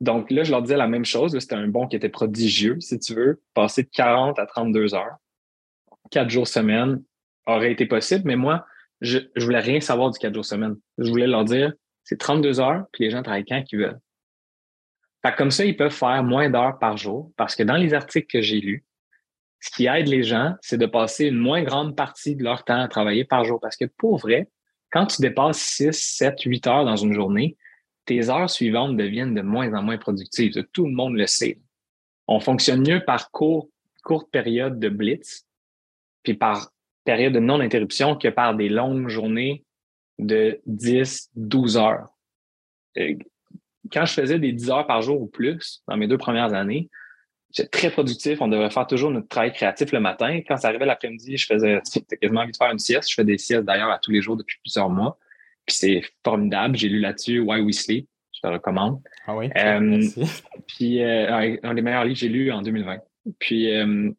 Donc là, je leur disais la même chose. C'était un bon qui était prodigieux, si tu veux. Passer de 40 à 32 heures, 4 jours semaine aurait été possible, mais moi, je, je voulais rien savoir du 4 jours semaine. Je voulais leur dire, c'est 32 heures, puis les gens travaillent quand ils veulent. Fait comme ça, ils peuvent faire moins d'heures par jour parce que dans les articles que j'ai lus, ce qui aide les gens, c'est de passer une moins grande partie de leur temps à travailler par jour. Parce que pour vrai, quand tu dépasses 6, 7, 8 heures dans une journée, tes heures suivantes deviennent de moins en moins productives. Tout le monde le sait. On fonctionne mieux par court, courte période de blitz, puis par période de non-interruption que par des longues journées de 10, 12 heures. Euh, quand je faisais des 10 heures par jour ou plus dans mes deux premières années, J'étais très productif. On devrait faire toujours notre travail créatif le matin. Quand ça arrivait l'après-midi, je faisais quasiment envie de faire une sieste. Je fais des siestes d'ailleurs à tous les jours depuis plusieurs mois. Puis c'est formidable. J'ai lu là-dessus Why We Sleep. Je te recommande. Ah oui. Euh, (laughs) puis euh, un des meilleurs livres que j'ai lu en 2020. Puis euh,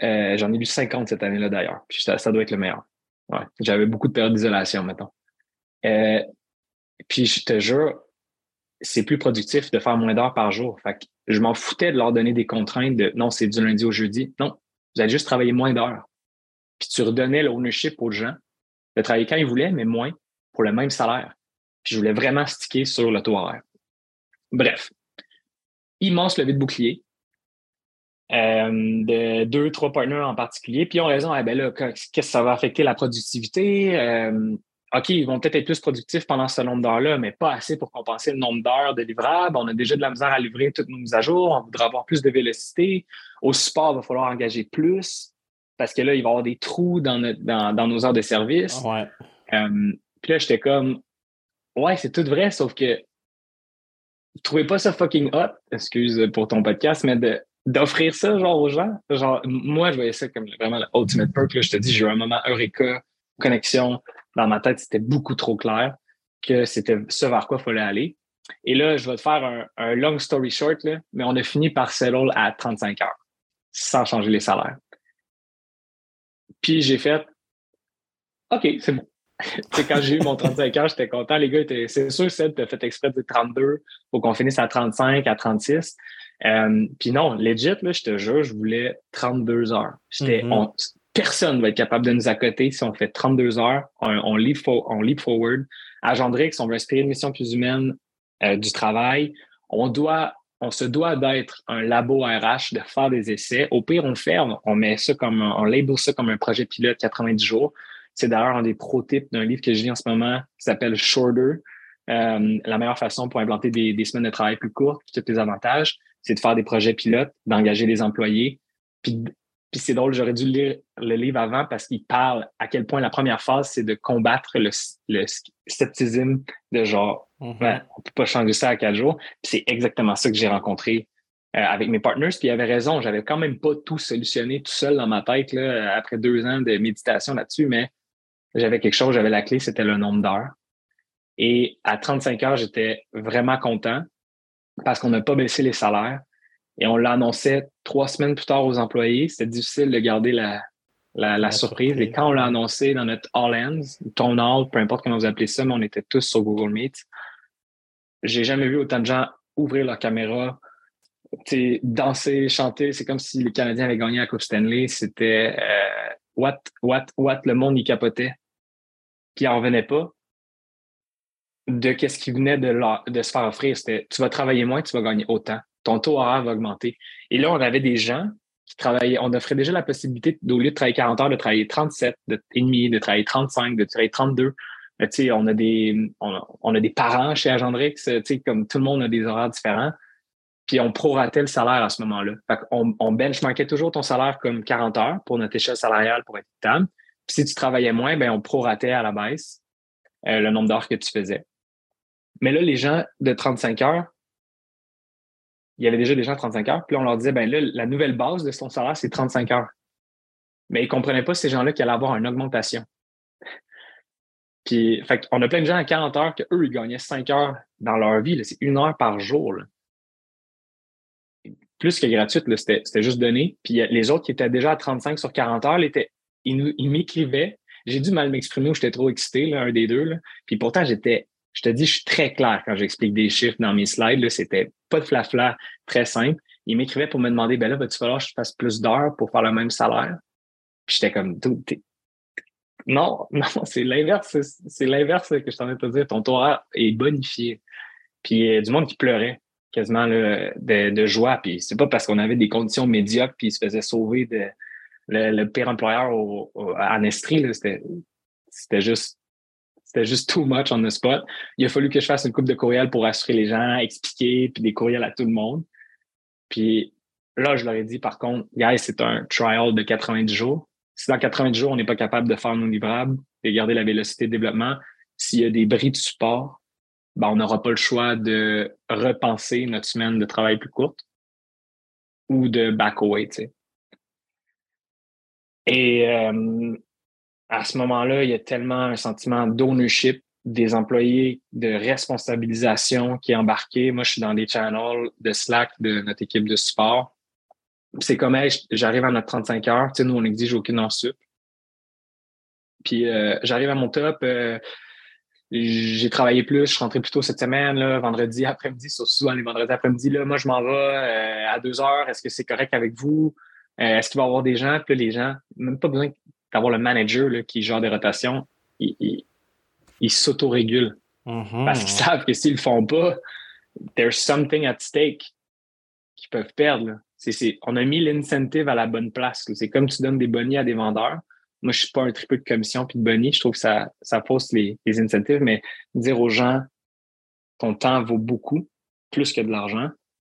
j'en ai lu 50 cette année-là d'ailleurs. Puis ça, doit être le meilleur. Ouais. J'avais beaucoup de périodes d'isolation, mettons. puis je te jure, c'est plus productif de faire moins d'heures par jour. Fait que je m'en foutais de leur donner des contraintes de non, c'est du lundi au jeudi. Non, vous allez juste travailler moins d'heures. Puis tu redonnais l'ownership aux gens de travailler quand ils voulaient, mais moins pour le même salaire. Puis je voulais vraiment sticker sur le taux horaire. Bref, immense levée de bouclier. Euh, de deux, trois partenaires en particulier. Puis ils ont raison, eh ben là, qu'est-ce que ça va affecter la productivité? Euh, OK, ils vont peut-être être plus productifs pendant ce nombre d'heures-là, mais pas assez pour compenser le nombre d'heures de livrables. On a déjà de la misère à livrer toutes nos mises à jour. On voudra avoir plus de vélocité. Au support, il va falloir engager plus parce que là, il va y avoir des trous dans, dans, nos heures de service. Ouais. Euh, puis là, j'étais comme, ouais, c'est tout vrai, sauf que trouvez pas ça fucking hot, excuse pour ton podcast, mais de, d'offrir ça genre aux gens. Genre, moi, je voyais ça comme vraiment le ultimate perk. Là. Je te dis, j'ai eu un moment Eureka, connexion, dans ma tête, c'était beaucoup trop clair que c'était ce vers quoi il fallait aller. Et là, je vais te faire un, long story short, mais on a fini par settle à 35 heures, sans changer les salaires. Puis j'ai fait OK, c'est bon. (laughs) quand j'ai eu mon 35 heures, j'étais content. Les gars c'est sûr, Seb, t'as fait exprès de 32 pour qu'on finisse à 35, à 36. Euh, puis non, legit, là, je te jure, je voulais 32 heures. J'étais, mm-hmm personne va être capable de nous accoter si on fait 32 heures, on, leap, on leap forward. À Gendrix, on veut inspirer une mission plus humaine euh, du travail. On doit, on se doit d'être un labo RH, de faire des essais. Au pire, on le fait, on, met ça comme, on label ça comme un projet pilote 90 jours. C'est d'ailleurs un des prototypes d'un livre que je lis en ce moment qui s'appelle Shorter. Euh, la meilleure façon pour implanter des, semaines de travail plus courtes, tous les avantages, c'est de faire des projets pilotes, d'engager des employés, puis puis c'est drôle, j'aurais dû lire le livre avant parce qu'il parle à quel point la première phase, c'est de combattre le, scepticisme de genre, mm on peut pas changer ça à quatre jours. Puis c'est exactement ça que j'ai rencontré euh, avec mes partners. Puis il avait raison, j'avais quand même pas tout solutionné tout seul dans ma tête là, après deux ans de méditation là-dessus, mais j'avais quelque chose, j'avais la clé, c'était le nombre d'heures. Et à 35 heures, j'étais vraiment content parce qu'on n'a pas baissé les salaires. Et on l'annonçait trois semaines plus tard aux employés. C'était difficile de garder la, la, surprise. Et quand on l'a annoncé dans notre All Hands, Town Hall, peu importe comment vous appelez ça, mais on était tous sur Google Meet, j'ai jamais vu autant de gens ouvrir leur caméra, danser, chanter. C'est comme si les Canadiens avaient gagné la Coupe Stanley. C'était euh, what, what, what, le monde y capotait. Puis il n'en revenait pas de qu'est-ce qui venait de, de se faire offrir. C'était tu vas travailler moins, tu vas gagner autant. Ton taux horaire va augmenter. Et là, on avait des gens qui travaillaient, on offrait déjà la possibilité, au lieu de travailler 40 heures, de travailler 37 de, demi, de travailler 35, de travailler 32. sais, on a des on des parents chez Agendrix, comme tout le monde a des horaires différents. Puis on proratait le salaire à ce moment-là. on, on benchmarkait toujours ton salaire comme 40 heures pour notre échelle salariale pour être équitable. Puis si tu travaillais moins, ben on proratait à la baisse euh, le nombre d'heures que tu faisais. Mais là, les gens de 35 heures, il y avait déjà des gens de 35 heures. Puis là, on leur disait, ben là, la nouvelle base de son salaire, c'est 35 heures. Mais ils ne comprenaient pas ces gens-là qui allaient avoir une augmentation. (laughs) Puis, fait on a plein de gens à 40 heures qu'eux, ils gagnaient 5 heures dans leur vie. C'est une heure par jour. Plus que gratuite, c'était juste donné. Puis les autres qui étaient déjà à 35 sur 40 heures, ils, ils m'écrivaient. J'ai dû mal m'exprimer ou j'étais trop excité, là, un des deux. Là. Puis pourtant, j'étais je te dis, je suis très clair quand j'explique des chiffres dans mes slides. C'était pas de flafla, très simple. Il m'écrivait pour me demander, ben là, va-tu falloir que je fasse plus d'heures pour faire le même salaire? Puis j'étais comme, non, (laughs) non, c'est l'inverse. C'est l'inverse que je t'en ai pas dire. Ton taux est bonifié. Puis a du monde qui pleurait quasiment de, joie. Puis c'est pas parce qu'on avait des conditions médiocres puis il se faisait sauver de le, pire employeur au, à Nestrie. C'était juste c'était juste too much on the spot. Il a fallu que je fasse une coupe de courriels pour assurer les gens, expliquer, puis des courriels à tout le monde. Puis là, je leur ai dit, par contre, guys, c'est un trial de 90 jours. Si dans 90 jours, on n'est pas capable de faire nos livrables et garder la vélocité de développement, s'il y a des bris de support, ben, on n'aura pas le choix de repenser notre semaine de travail plus courte ou de back away, tu sais. Et euh, à ce moment-là, il y a tellement un sentiment d'ownership des employés, de responsabilisation qui est embarqué. Moi, je suis dans des channels de Slack de notre équipe de support. C'est comme, j'arrive à notre 35 heures. Tu sais, nous, on n'exige aucune heure sup. Puis, euh, j'arrive à mon top. Euh, j'ai travaillé plus, je suis rentré plus tôt cette semaine, là, vendredi après-midi, souvent les vendredis après-midi. Là, moi, je m'en vais euh, à deux heures. Est-ce que c'est correct avec vous? Est-ce qu'il va y avoir des gens? Puis les gens, même pas besoin d'avoir le manager là, qui gère des rotations, ils il, s'autorégulent. Mm-hmm. Parce qu'ils savent que s'ils le font pas, there's something at stake qu'ils peuvent perdre. on a mis l'incentive à la bonne place. C'est comme tu donnes des bonnies à des vendeurs. Moi, je suis pas un triple de commission puis de bonnies. Je trouve que ça, ça fausse les, les incentives, mais dire aux gens ton temps vaut beaucoup, plus que de l'argent.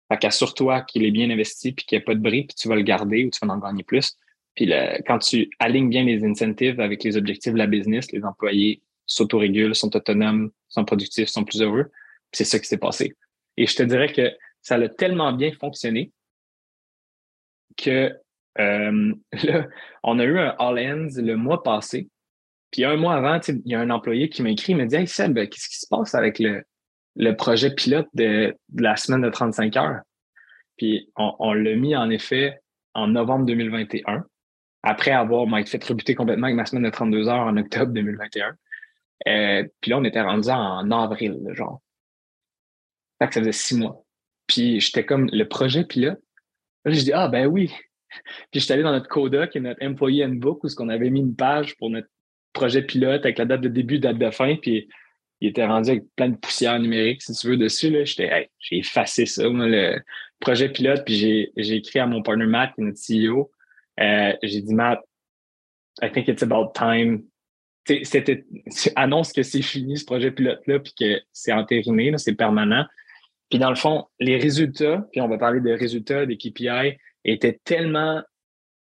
Fait qu'assure-toi qu'il est bien investi puis qu'il n'y a pas de bris, puis tu vas le garder ou tu vas en gagner plus. Puis quand tu alignes bien les incentives avec les objectifs de la business, les employés s'autorégulent, sont autonomes, sont productifs, sont plus heureux. C'est ça qui s'est passé. Et je te dirais que ça a tellement bien fonctionné que euh, (laughs) là, on a eu un All-Ends le mois passé. Puis un mois avant, il y a un employé qui m'a écrit, il m'a dit Hey Seb, qu'est-ce qui se passe avec le, le projet pilote de, de, la semaine de 35 heures? Puis on, on l'a mis en effet en novembre 2021 après avoir été fait rebuter complètement avec ma semaine de 32 heures en octobre 2021. Euh, puis là, on était rendu en avril, genre. Fait que ça faisait six mois. Puis j'étais comme le projet pilote. Là, je dis Ah ben oui. (laughs) Puis j'étais allé dans notre CODA, qui est notre Employee Handbook, où ce qu'on avait mis une page pour notre projet pilote avec la date de début, date de fin, puis il était rendu avec plein de poussière numérique, si tu veux, dessus. J'étais, j'ai effacé ça, moi, le projet pilote, puis j'ai écrit à mon partner Matt, qui est notre CEO, euh, j'ai dit, Matt, I think it's about time. C'était, annonce que c'est fini ce projet pilote-là, puis que c'est entériné, c'est permanent. Puis dans le fond, les résultats, puis on va parler des résultats des KPI, étaient tellement,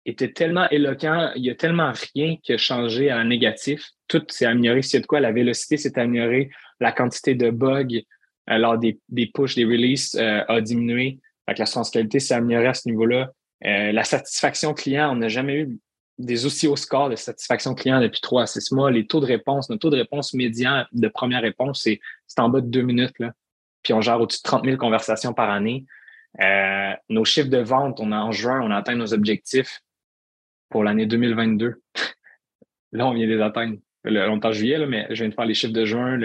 étaient tellement éloquents. Il y a tellement rien qui a changé à négatif. Tout s'est amélioré. A de quoi, la vélocité s'est améliorée, la quantité de bugs euh, lors des, des des releases euh, a diminué. Fait qualité s'est améliorée à ce niveau-là. Euh, la satisfaction client, on n'a jamais eu des aussi hauts scores de satisfaction client depuis trois à six mois. Les taux de réponse, notre taux de réponse médian de première réponse, c'est en bas de deux minutes. Là. Puis on gère au-dessus de 30 000 conversations par année. Euh, nos chiffres de vente, on a, en juin, on a atteint nos objectifs pour l'année 2022. (laughs) là, on vient les atteindre. on est en juillet, mais je viens de faire les chiffres de juin,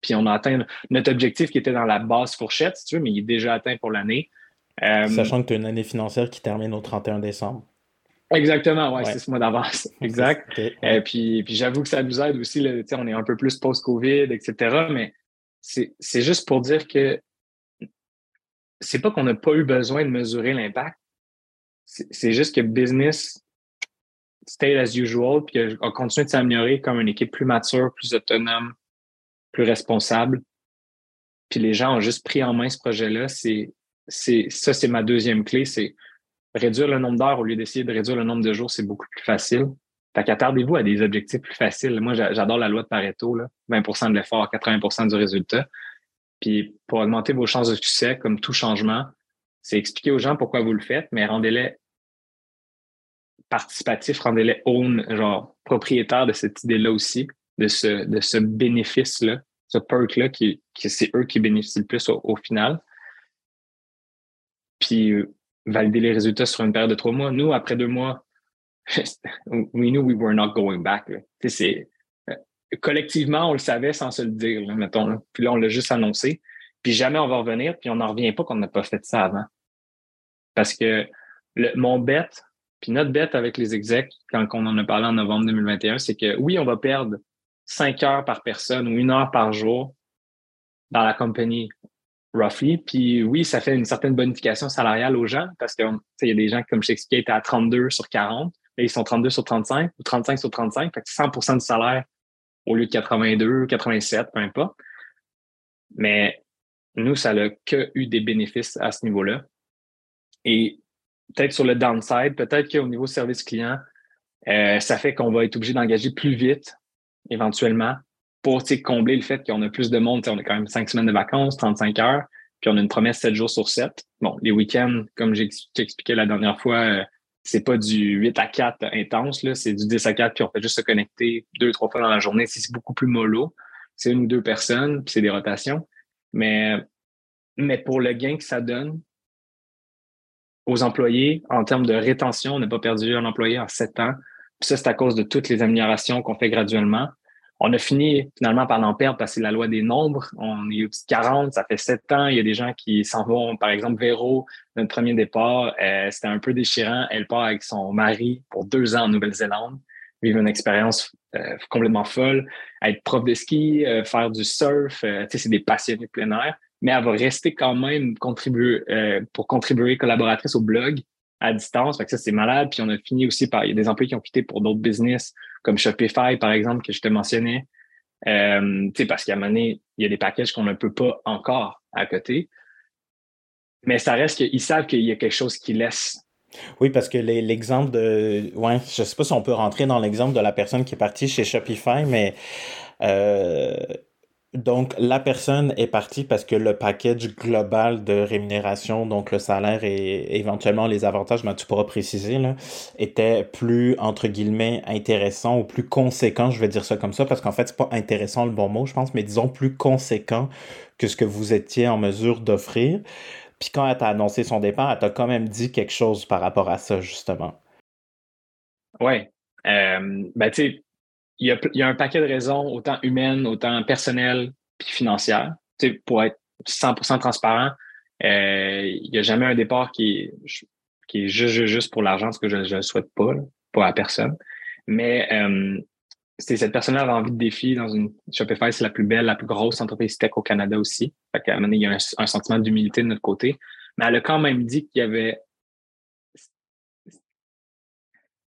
puis on a atteint notre objectif qui était dans la basse fourchette, si tu veux, mais il est déjà atteint pour l'année. Euh, Sachant que tu as une année financière qui termine au 31 décembre. Exactement, ouais, c'est ce mois d'avance. (laughs) Exact. Et euh, puis, puis j'avoue que ça nous aide aussi, là, on est un peu plus post-COVID, etc. Mais c'est juste pour dire que c'est pas qu'on n'a pas eu besoin de mesurer l'impact. C'est juste que business stay as usual, puis qu'on continue de s'améliorer comme une équipe plus mature, plus autonome, plus responsable. Puis les gens ont juste pris en main ce projet-là. C'est, ça, c'est ma deuxième clé, c'est réduire le nombre d'heures au lieu d'essayer de réduire le nombre de jours, c'est beaucoup plus facile. Fait qu'attardez-vous à des objectifs plus faciles. Moi, j'adore la loi de Pareto, là. 20% de l'effort, 80% du résultat. Puis pour augmenter vos chances de succès, comme tout changement, c'est expliquer aux gens pourquoi vous le faites, mais rendez-les participatifs, rendez-les own, genre propriétaires de cette idée-là aussi, de ce, de ce bénéfice-là, ce perk-là, qui, c'est eux qui bénéficient le plus au, final. Valider les résultats sur une période de trois mois. Nous, après deux mois, (laughs) we knew we were not going back. C'est, euh, collectivement, on le savait sans se le dire, mettons. Puis là, on l'a juste annoncé. Puis jamais on va revenir, puis on n'en revient pas qu'on n'a pas fait ça avant. Parce que mon bet, puis notre bête avec les execs, quand on en a parlé en novembre 2021, c'est que oui, on va perdre cinq heures par personne ou une heure par jour dans la compagnie, roughly. Puis oui, ça fait une certaine bonification salariale aux gens parce qu'il y a des gens, comme je t'expliquais, étaient à 32 sur 40. Là, ils sont 32 sur 35 ou 35 sur 35. Fait que 100% du salaire au lieu de 82, 87, peu importe. Mais nous, ça n'a que eu des bénéfices à ce niveau-là. Et peut-être sur le downside, peut-être qu'au niveau service client, euh, ça fait qu'on va être obligé d'engager plus vite, éventuellement, pour combler le fait qu'on a plus de monde. on a quand même cinq semaines de vacances, 35 heures, puis on a une promesse 7 jours sur 7. Bon, les week-ends, comme j'ai expliqué la dernière fois, euh, c'est pas du 8 à 4 intense, c'est du 10 à 4, puis on fait juste se connecter deux, trois fois dans la journée. C'est beaucoup plus mollo. C'est une ou deux personnes, puis c'est des rotations. Mais, mais pour le gain que ça donne, aux employés en termes de rétention. On n'a pas perdu un employé en sept ans. ça, c'est à cause de toutes les améliorations qu'on fait graduellement. On a fini finalement par en perdre parce que c'est la loi des nombres. On est au petit 40, ça fait sept ans. Il y a des gens qui s'en vont. Par exemple, Véro, notre premier départ, euh, c'était un peu déchirant. Elle part avec son mari pour deux ans en Nouvelle-Zélande, vivre une expérience euh, complètement folle, être prof de ski, euh, faire du surf. sais, c'est des passionnés de plein air mais elle va rester quand même contribuer, euh, pour contribuer collaboratrice au blog à distance. Fait que ça, c'est malade. Puis on a fini aussi par, il y a des employés qui ont quitté pour d'autres business, comme Shopify, par exemple, que je te mentionnais. Euh, parce qu'à un moment donné, il y a des packages qu'on ne peut pas encore à côté. Mais ça reste qu'ils savent qu'il y a quelque chose qui laisse. Oui, parce que l'exemple de. Ouais, je ne sais pas si on peut rentrer dans l'exemple de la personne qui est partie chez Shopify, mais euh, donc, la personne est partie parce que le package global de rémunération, donc le salaire et éventuellement les avantages, mais tu pourras préciser, là, était plus, entre guillemets, intéressant ou plus conséquent, je vais dire ça comme ça, parce qu'en fait, c'est pas intéressant le bon mot, je pense, mais disons plus conséquent que ce que vous étiez en mesure d'offrir. Puis quand elle t'a annoncé son départ, elle t'a quand même dit quelque chose par rapport à ça, justement. Oui. Euh, ben, tu sais, il y, a, un paquet de raisons, autant humaines, autant personnelles, puis financières. pour être 100% transparent, euh, il n'y a jamais un départ qui est, qui est juste, juste pour l'argent, ce que je ne souhaite pas, pour la personne. Mais euh, cette personne-là avait envie de défi dans une Shopify, c'est la plus belle, la plus grosse entreprise tech au Canada aussi. Fait un moment il y a un sentiment d'humilité de notre côté. Mais elle a quand même dit qu'il y avait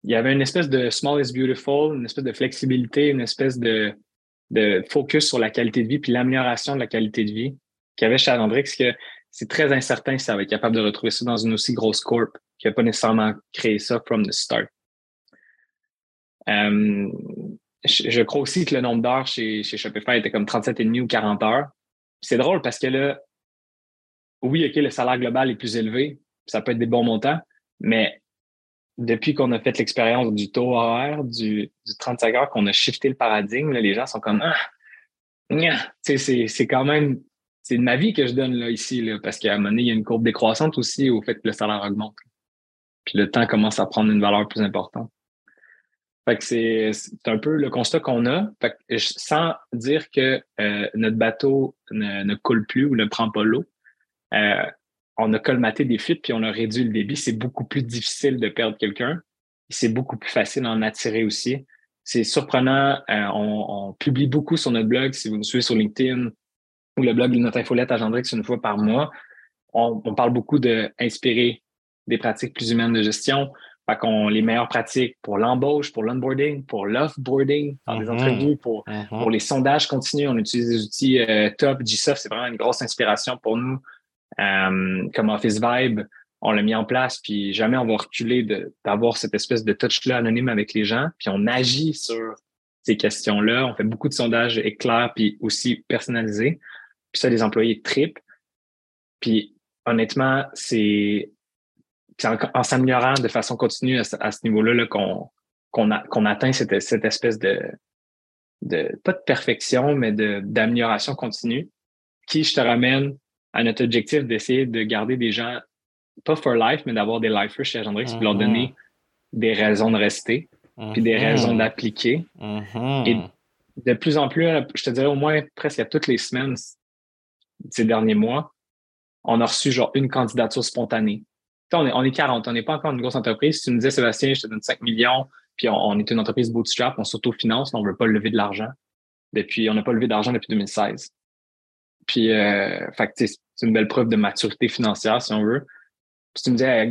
il y avait une espèce de small is beautiful, une espèce de flexibilité, une espèce de, de focus sur la qualité de vie puis l'amélioration de la qualité de vie qu'il y avait chez Andrix, que c'est très incertain si ça va être capable de retrouver ça dans une aussi grosse corp qui n'a pas nécessairement créé ça from the start. Euh, je, crois aussi que le nombre d'heures chez, chez Shopify était comme 37,5 ou 40 heures. C'est drôle parce que là, oui, OK, le salaire global est plus élevé, ça peut être des bons montants, mais depuis qu'on a fait l'expérience du taux horaire, du, du 35 heures, qu'on a shifté le paradigme, les gens sont comme Ah, c'est quand même c'est de ma vie que je donne là, ici, là, parce qu'à un moment donné, il y a une courbe décroissante aussi au fait que le salaire augmente. Puis le temps commence à prendre une valeur plus importante. Fait que c'est un peu le constat qu'on a. Fait que sans dire que euh, notre bateau ne, coule plus ou ne prend pas l'eau, euh, on a colmaté des fuites puis on a réduit le débit. C'est beaucoup plus difficile de perdre quelqu'un. C'est beaucoup plus facile d'en attirer aussi. C'est surprenant. Euh, on, publie beaucoup sur notre blog. Si vous nous suivez sur LinkedIn ou le blog de notre infolette à Gendrix une fois par mois, on, on parle beaucoup d'inspirer des pratiques plus humaines de gestion. Fait qu'on les meilleures pratiques pour l'embauche, pour l'onboarding, pour l'offboarding, dans les mhm. entrevues, pour, mhm. pour les sondages continus. On utilise des outils euh, top. GSoft, c'est vraiment une grosse inspiration pour nous. Euh, comme Office Vibe, on l'a mis en place, puis jamais on va reculer d'avoir cette espèce de touch-là anonyme avec les gens, puis on agit sur ces questions-là. On fait beaucoup de sondages éclairs, puis aussi personnalisés. Puis ça, les employés trip. Puis honnêtement, c'est en, s'améliorant de façon continue à, ce niveau-là qu'on qu'on atteint cette, cette espèce de, de, pas de perfection, mais d'amélioration continue, qui, je te ramène à notre objectif d'essayer de garder des gens, pas for life, mais d'avoir des lifers chez Agendrix, mm leur donner des raisons de rester, puis des raisons mm-hmm. d'appliquer. Mm-hmm. Et de plus en plus, je te dirais au moins presque à toutes les semaines ces derniers mois, on a reçu genre une candidature spontanée on est, on est 40, on n'est pas encore une grosse entreprise. Si tu me disais, Sébastien, je te donne 5 millions, puis on, est une entreprise bootstrap, on s'autofinance, on ne veut pas lever de l'argent. Depuis, on n'a pas levé d'argent depuis 2016. Puis, euh, c'est une belle preuve de maturité financière, si on veut. si tu me disais,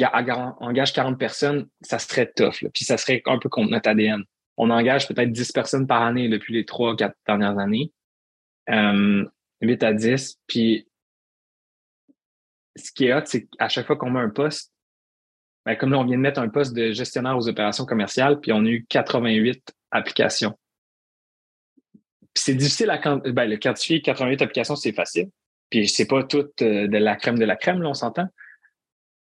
engage 40 personnes, ça serait tough. Puis ça serait un peu contre notre ADN. On engage peut-être 10 personnes par année depuis les 3 4 dernières années. Euh, 8 à 10. Puis ce qui est hot, c'est qu'à chaque fois qu'on met un poste, ben, comme là, on vient de mettre un poste de gestionnaire aux opérations commerciales, puis on a eu 88 applications. C'est difficile à ben, le quantifier 88 applications, c'est facile. Puis c'est pas tout euh, de la crème de la crème, là, on s'entend.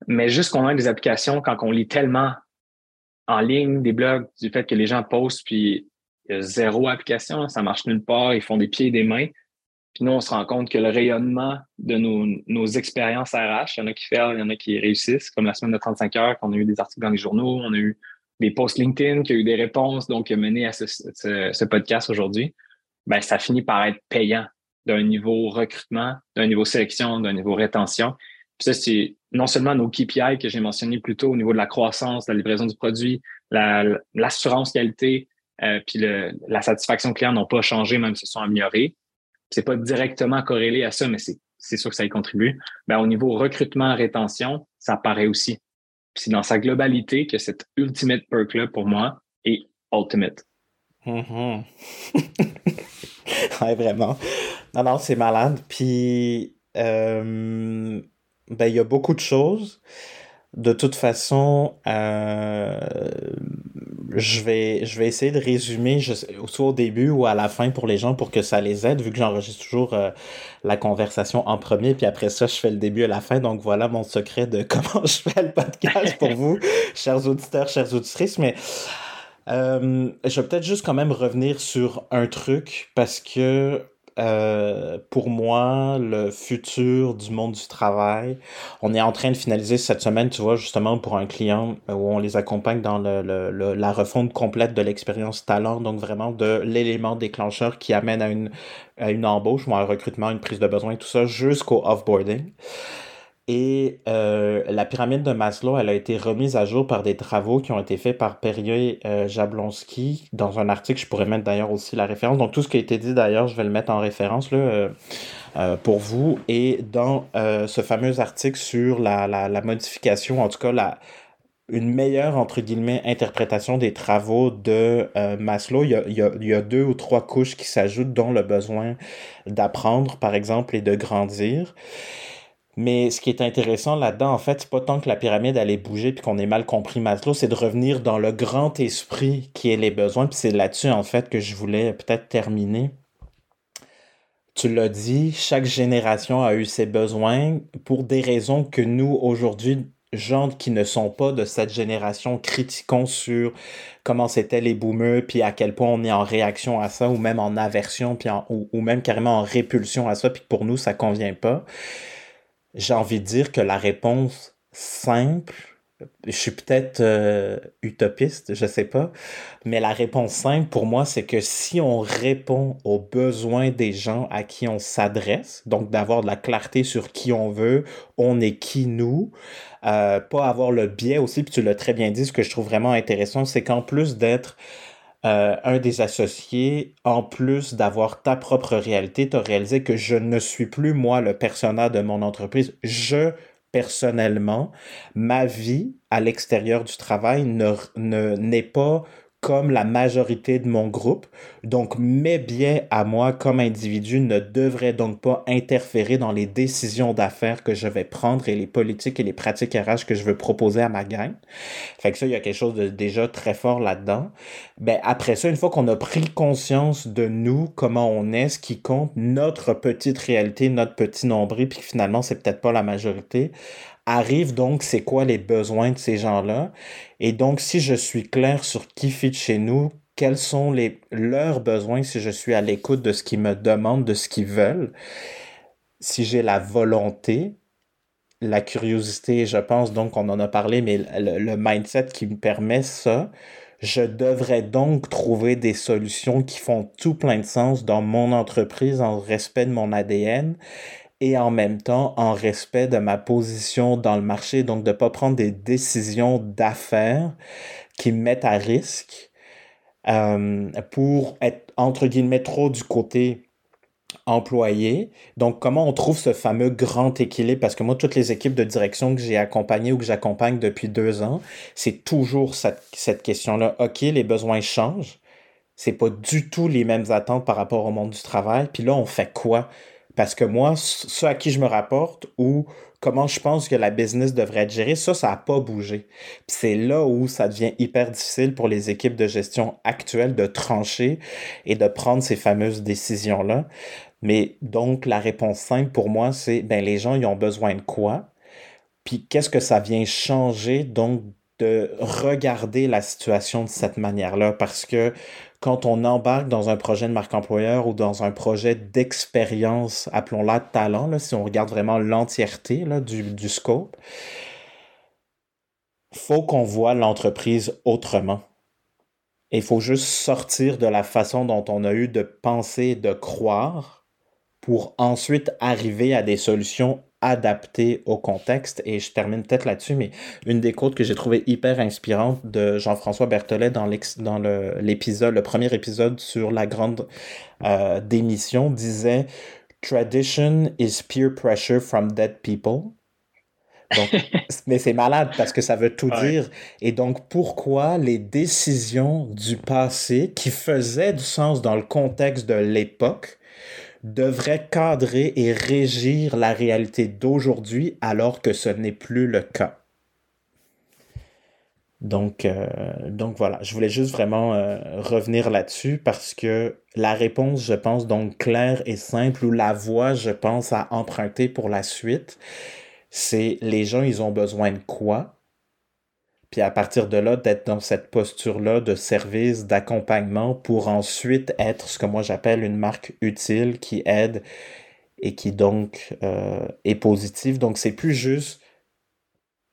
Mais juste qu'on a des applications, quand on lit tellement en ligne des blogs du fait que les gens postent, puis il y a zéro application, ça marche nulle part, ils font des pieds et des mains. Puis nous, on se rend compte que le rayonnement de nos, nos expériences RH, il y en a qui font, il y en a qui réussissent, comme la semaine de 35 heures, qu'on a eu des articles dans les journaux, on a eu des posts LinkedIn, qui a eu des réponses, donc qui a mené à ce, podcast aujourd'hui. Ben, ça finit par être payant d'un niveau recrutement, d'un niveau sélection, d'un niveau rétention. Puis ça, c'est non seulement nos KPI que j'ai mentionnés plus tôt au niveau de la croissance, de la livraison du produit, l'assurance qualité, euh, puis le, la satisfaction client n'ont pas changé, même se sont améliorés c'est pas directement corrélé à ça, mais c'est sûr que ça y contribue. Ben, au niveau recrutement, rétention, ça paraît aussi. C'est dans sa globalité que cette ultimate perk-là, pour moi, est ultimate. Mm-hmm. (laughs) (laughs) ouais, vraiment. Non, non, c'est malade. Puis, euh, ben, il y a beaucoup de choses. De toute façon, euh, je vais, je vais essayer de résumer, soit au début ou à la fin pour les gens pour que ça les aide, vu que j'enregistre toujours euh, la conversation en premier, puis après ça, je fais le début et la fin. Donc voilà mon secret de (laughs) comment je fais le podcast pour vous, chers auditeurs, chères auditrices. Mais euh, je vais peut-être juste quand même revenir sur un truc parce que euh, pour moi, le futur du monde du travail. On est en train de finaliser cette semaine, tu vois, justement pour un client où on les accompagne dans le, le, la refonte complète de l'expérience talent, donc vraiment de l'élément déclencheur qui amène à une, à une embauche ou à un recrutement, une prise de besoin, tout ça, jusqu'au offboarding. Et euh, la pyramide de Maslow, elle a été remise à jour par des travaux qui ont été faits par Perrier euh, Jablonski dans un article. Je pourrais mettre d'ailleurs aussi la référence. Donc tout ce qui a été dit d'ailleurs, je vais le mettre en référence là, euh, pour vous. Et dans ce fameux article sur la, la, modification, en tout cas la, une meilleure, entre guillemets, interprétation des travaux de Maslow, il y, a, il, y a, il y a deux ou trois couches qui s'ajoutent, dont le besoin d'apprendre, par exemple, et de grandir. Mais ce qui est intéressant là-dedans, en fait, c'est pas tant que la pyramide allait bouger puis qu'on ait mal compris Maslow, c'est de revenir dans le grand esprit qui est les besoins. Puis c'est là-dessus, en fait, que je voulais peut-être terminer. Tu l'as dit, chaque génération a eu ses besoins pour des raisons que nous, aujourd'hui, gens qui ne sont pas de cette génération, critiquons sur comment c'était les boomers, puis à quel point on est en réaction à ça, ou même en aversion, ou, même carrément en répulsion à ça, puis pour nous, ça convient pas j'ai envie de dire que la réponse simple je suis peut-être euh, utopiste, je sais pas, mais la réponse simple pour moi, c'est que si on répond aux besoins des gens à qui on s'adresse, donc d'avoir de la clarté sur qui on veut, on est qui nous, euh, pas avoir le biais aussi, puis tu l'as très bien dit, ce que je trouve vraiment intéressant, c'est qu'en plus d'être euh, un des associés, en plus d'avoir ta propre réalité, tu as réalisé que je ne suis plus moi le personnage de mon entreprise. Je personnellement, ma vie à l'extérieur du travail ne, n'est pas comme la majorité de mon groupe. Donc, mes biais à moi comme individu ne devraient donc pas interférer dans les décisions d'affaires que je vais prendre et les politiques et les pratiques RH que je veux proposer à ma gang. Fait que ça, il y a quelque chose de déjà très fort là-dedans. Ben, après ça, une fois qu'on a pris conscience de nous, comment on est, ce qui compte, notre petite réalité, notre petit nombril, puis finalement, c'est peut-être pas la majorité, arrive donc c'est quoi les besoins de ces gens-là? Et donc, si je suis clair sur qui fit chez nous, quels sont les, leurs besoins, si je suis à l'écoute de ce qu'ils me demandent, de ce qu'ils veulent, si j'ai la volonté, la curiosité, je pense donc on en a parlé, mais le, le mindset qui me permet ça, je devrais donc trouver des solutions qui font tout plein de sens dans mon entreprise en respect de mon ADN et en même temps en respect de ma position dans le marché, donc de ne pas prendre des décisions d'affaires qui me mettent à risque euh, pour être, entre guillemets, trop du côté employé. Donc, comment on trouve ce fameux grand équilibre? Parce que moi, toutes les équipes de direction que j'ai accompagnées ou que j'accompagne depuis deux ans, c'est toujours cette, cette question-là. OK, les besoins changent. C'est pas du tout les mêmes attentes par rapport au monde du travail. Puis là, on fait quoi? Parce que moi, ce à qui je me rapporte ou comment je pense que la business devrait être gérée, ça, ça n'a pas bougé. c'est là où ça devient hyper difficile pour les équipes de gestion actuelles de trancher et de prendre ces fameuses décisions-là. Mais donc, la réponse simple pour moi, c'est, ben, les gens, ils ont besoin de quoi? Puis qu'est-ce que ça vient changer, donc, de regarder la situation de cette manière-là? Parce que quand on embarque dans un projet de marque employeur ou dans un projet d'expérience, appelons-la talent, là, si on regarde vraiment l'entièreté du, du scope, faut qu'on voit l'entreprise autrement. Il faut juste sortir de la façon dont on a eu de penser de croire pour ensuite arriver à des solutions adapté au contexte. Et je termine peut-être là-dessus, mais une des quotes que j'ai trouvé hyper inspirante de Jean-François Berthollet dans l'épisode, le, premier épisode sur la grande euh, démission disait Tradition is peer pressure from dead people. (laughs) mais c'est malade parce que ça veut tout dire. Et donc, pourquoi les décisions du passé qui faisaient du sens dans le contexte de l'époque devrait cadrer et régir la réalité d'aujourd'hui alors que ce n'est plus le cas. Donc, euh, donc voilà, je voulais juste vraiment euh, revenir là-dessus parce que la réponse, je pense, donc claire et simple, ou la voie, je pense, à emprunter pour la suite, c'est les gens, ils ont besoin de quoi? Puis à partir de là, d'être dans cette posture-là de service, d'accompagnement pour ensuite être ce que moi j'appelle une marque utile qui aide et qui donc euh, est positive. Donc c'est plus juste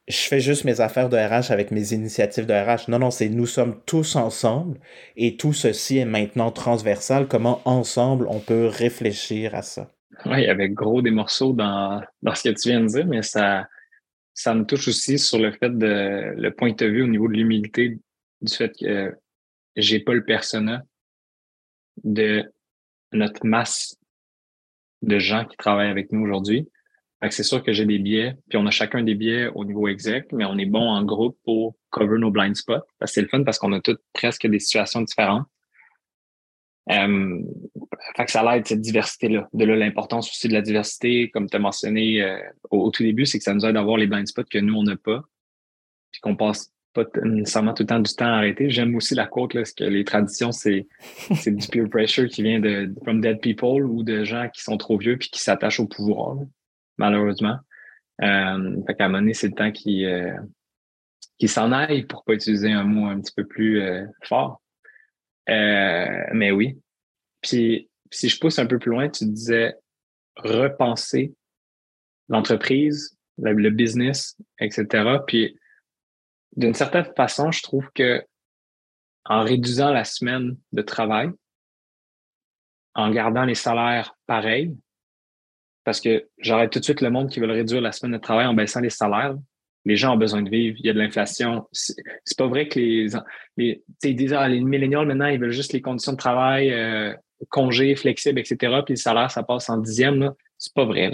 je fais juste mes affaires de RH avec mes initiatives de RH. Non, non, c'est nous sommes tous ensemble et tout ceci est maintenant transversal. Comment ensemble on peut réfléchir à ça? Oui, avec gros des morceaux dans, dans ce que tu viens de dire, mais ça, ça me touche aussi sur le fait de le point de vue au niveau de l'humilité du fait que j'ai pas le persona de notre masse de gens qui travaillent avec nous aujourd'hui. C'est sûr que j'ai des biais, puis on a chacun des biais au niveau exec, mais on est bon en groupe pour cover nos blind spots. C'est le fun parce qu'on a toutes presque des situations différentes. Euh, fait que ça l'aide, cette diversité-là. De là, l'importance aussi de la diversité, comme tu as mentionné euh, au, tout début, c'est que ça nous aide à les blind spots que nous, on n'a pas. Puis qu'on passe pas nécessairement tout le temps du temps à arrêter. J'aime aussi la quote, là, parce que les traditions, c'est, c'est du peer pressure qui vient de from dead people ou de gens qui sont trop vieux puis qui s'attachent au pouvoir, malheureusement. Euh, fait qu'à un moment donné, c'est le temps qui, euh, qui s'en aille pour pas utiliser un mot un petit peu plus euh, fort. Euh, mais oui. Puis, si je pousse un peu plus loin, tu disais repenser l'entreprise, le, business, etc. Puis d'une certaine façon, je trouve que en réduisant la semaine de travail, en gardant les salaires pareils, parce que j'arrête tout de suite le monde qui veut réduire la semaine de travail en baissant les salaires. Les gens ont besoin de vivre, il y a de l'inflation. C'est pas vrai que les, les disent ah, les millénials maintenant, ils veulent juste les conditions de travail, euh, congés flexibles, etc. Puis le salaire, ça passe en dixième. C'est pas vrai.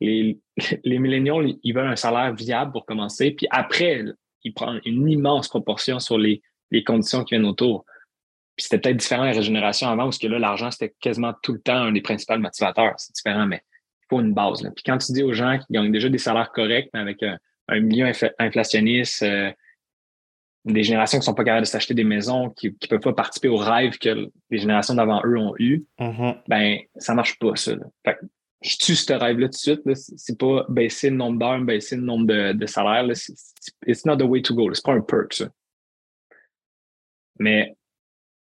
Les, (laughs) millénials, ils veulent un salaire viable pour commencer. Puis après, ils prennent une immense proportion sur les, conditions qui viennent autour. Puis c'était peut-être différent la régénération avant, parce que là, l'argent, c'était quasiment tout le temps un des principaux motivateurs. C'est différent, mais il faut une base. Puis quand tu dis aux gens qui gagnent déjà des salaires corrects, mais avec un, un milieu inflationniste, euh, des générations qui sont pas capables de s'acheter des maisons, qui ne peuvent pas participer aux rêves que les générations d'avant eux ont eu, mm-hmm. ben ça marche pas, ça. Fait je tue ce rêve-là tout de suite. C'est pas baisser le nombre d'heures, baisser le nombre de, de salaires. Là. It's not the way to go. C'est pas un perk, ça. Mais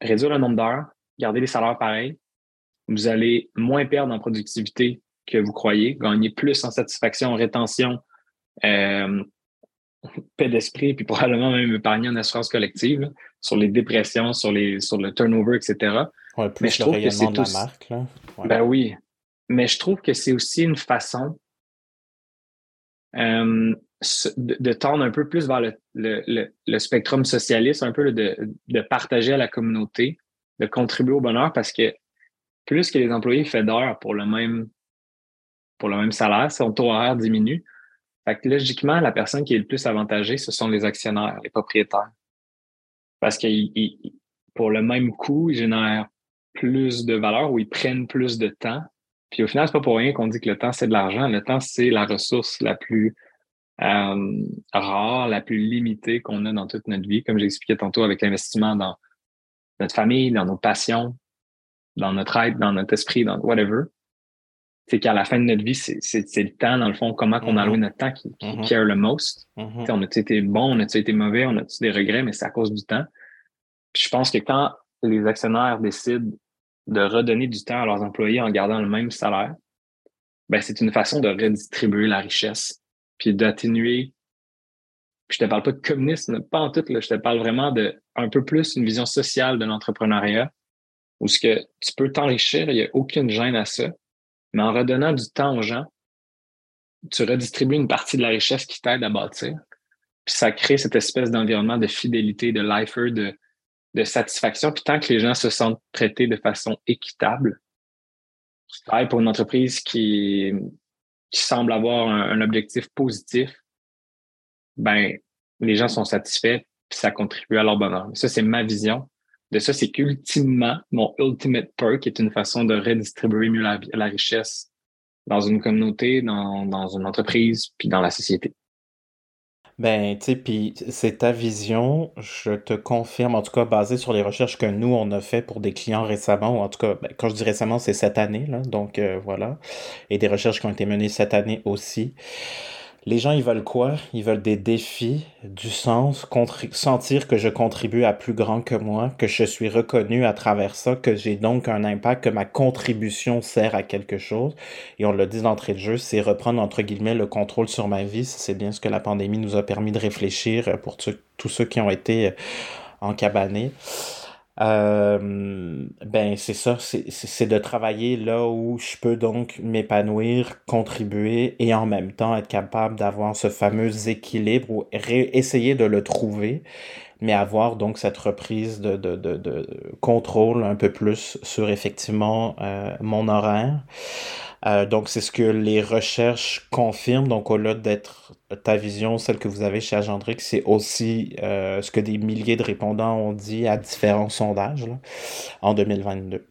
réduire le nombre d'heures, garder les salaires pareils, vous allez moins perdre en productivité que vous croyez, gagner plus en satisfaction, en rétention, euh, (laughs) paix d'esprit, puis probablement même épargner en assurance collective sur les dépressions, sur, les, sur le turnover, etc. Ouais, plus Mais je trouve que c'est tout... marque. Là. Ben oui. Mais je trouve que c'est aussi une façon euh, de, tendre un peu plus vers le, le, le, spectrum socialiste, un peu de, de, partager à la communauté, de contribuer au bonheur parce que plus que les employés font d'heures pour le même pour le même salaire, son taux horaire diminue. Fait que logiquement, la personne qui est le plus avantagée, ce sont les actionnaires, les propriétaires. Parce que pour le même coût, ils génèrent plus de valeur ou ils prennent plus de temps. Puis au final, c'est pas pour rien qu'on dit que le temps, c'est de l'argent. Le temps, c'est la ressource la plus euh, rare, la plus limitée qu'on a dans toute notre vie, comme j'expliquais tantôt avec l'investissement dans notre famille, dans nos passions, dans notre être, dans notre esprit, dans whatever. C'est qu'à la fin de notre vie, c'est le temps, dans le fond, comment qu'on a alloué mm-hmm. notre temps qui, qui care le most. Mm-hmm. On a-tu été bon, on a-tu été mauvais, on a-tu des regrets, mais c'est à cause du temps. Puis je pense que quand les actionnaires décident de redonner du temps à leurs employés en gardant le même salaire, ben c'est une façon de redistribuer la richesse puis d'atténuer. Puis je te parle pas de communisme, pas en tout, là, je te parle vraiment de un peu plus une vision sociale de l'entrepreneuriat, où ce que tu peux t'enrichir, il n'y a aucune gêne à ça, mais en redonnant du temps aux gens, tu redistribues une partie de la richesse qui t'aide à bâtir. Puis ça crée cette espèce d'environnement de fidélité, de lifer, de, de satisfaction. Puis tant que les gens se sentent traités de façon équitable, tu travailles pour une entreprise qui, qui semble avoir un, objectif positif, ben, les gens sont satisfaits, puis ça contribue à leur bonheur. Ça, c'est ma vision de ça, c'est qu'ultimement, mon ultimate perk est une façon de redistribuer mieux la, richesse dans une communauté, dans, dans une entreprise, puis dans la société. Ben, tu sais, puis c'est ta vision, je te confirme, en tout cas basé sur les recherches que nous, on a fait pour des clients récemment, ou en tout cas, ben, quand je dis récemment, c'est cette année, là, donc euh, voilà, et des recherches qui ont été menées cette année aussi. Les gens, ils veulent quoi? Ils veulent des défis, du sens, sentir que je contribue à plus grand que moi, que je suis reconnu à travers ça, que j'ai donc un impact, que ma contribution sert à quelque chose. Et on le dit d'entrée de jeu, c'est reprendre entre guillemets le contrôle sur ma vie. C'est bien ce que la pandémie nous a permis de réfléchir pour tous ceux qui ont été encabanés. Euh, ben c'est ça, c'est de travailler là où je peux donc m'épanouir, contribuer et en même temps être capable d'avoir ce fameux équilibre ou essayer de le trouver, mais avoir donc cette reprise de, de, de, de contrôle un peu plus sur effectivement euh, mon horaire. Euh, donc, c'est ce que les recherches confirment. Donc, au-delà d'être ta vision, celle que vous avez chez Agendrix, c'est aussi euh, ce que des milliers de répondants ont dit à différents sondages en 2022.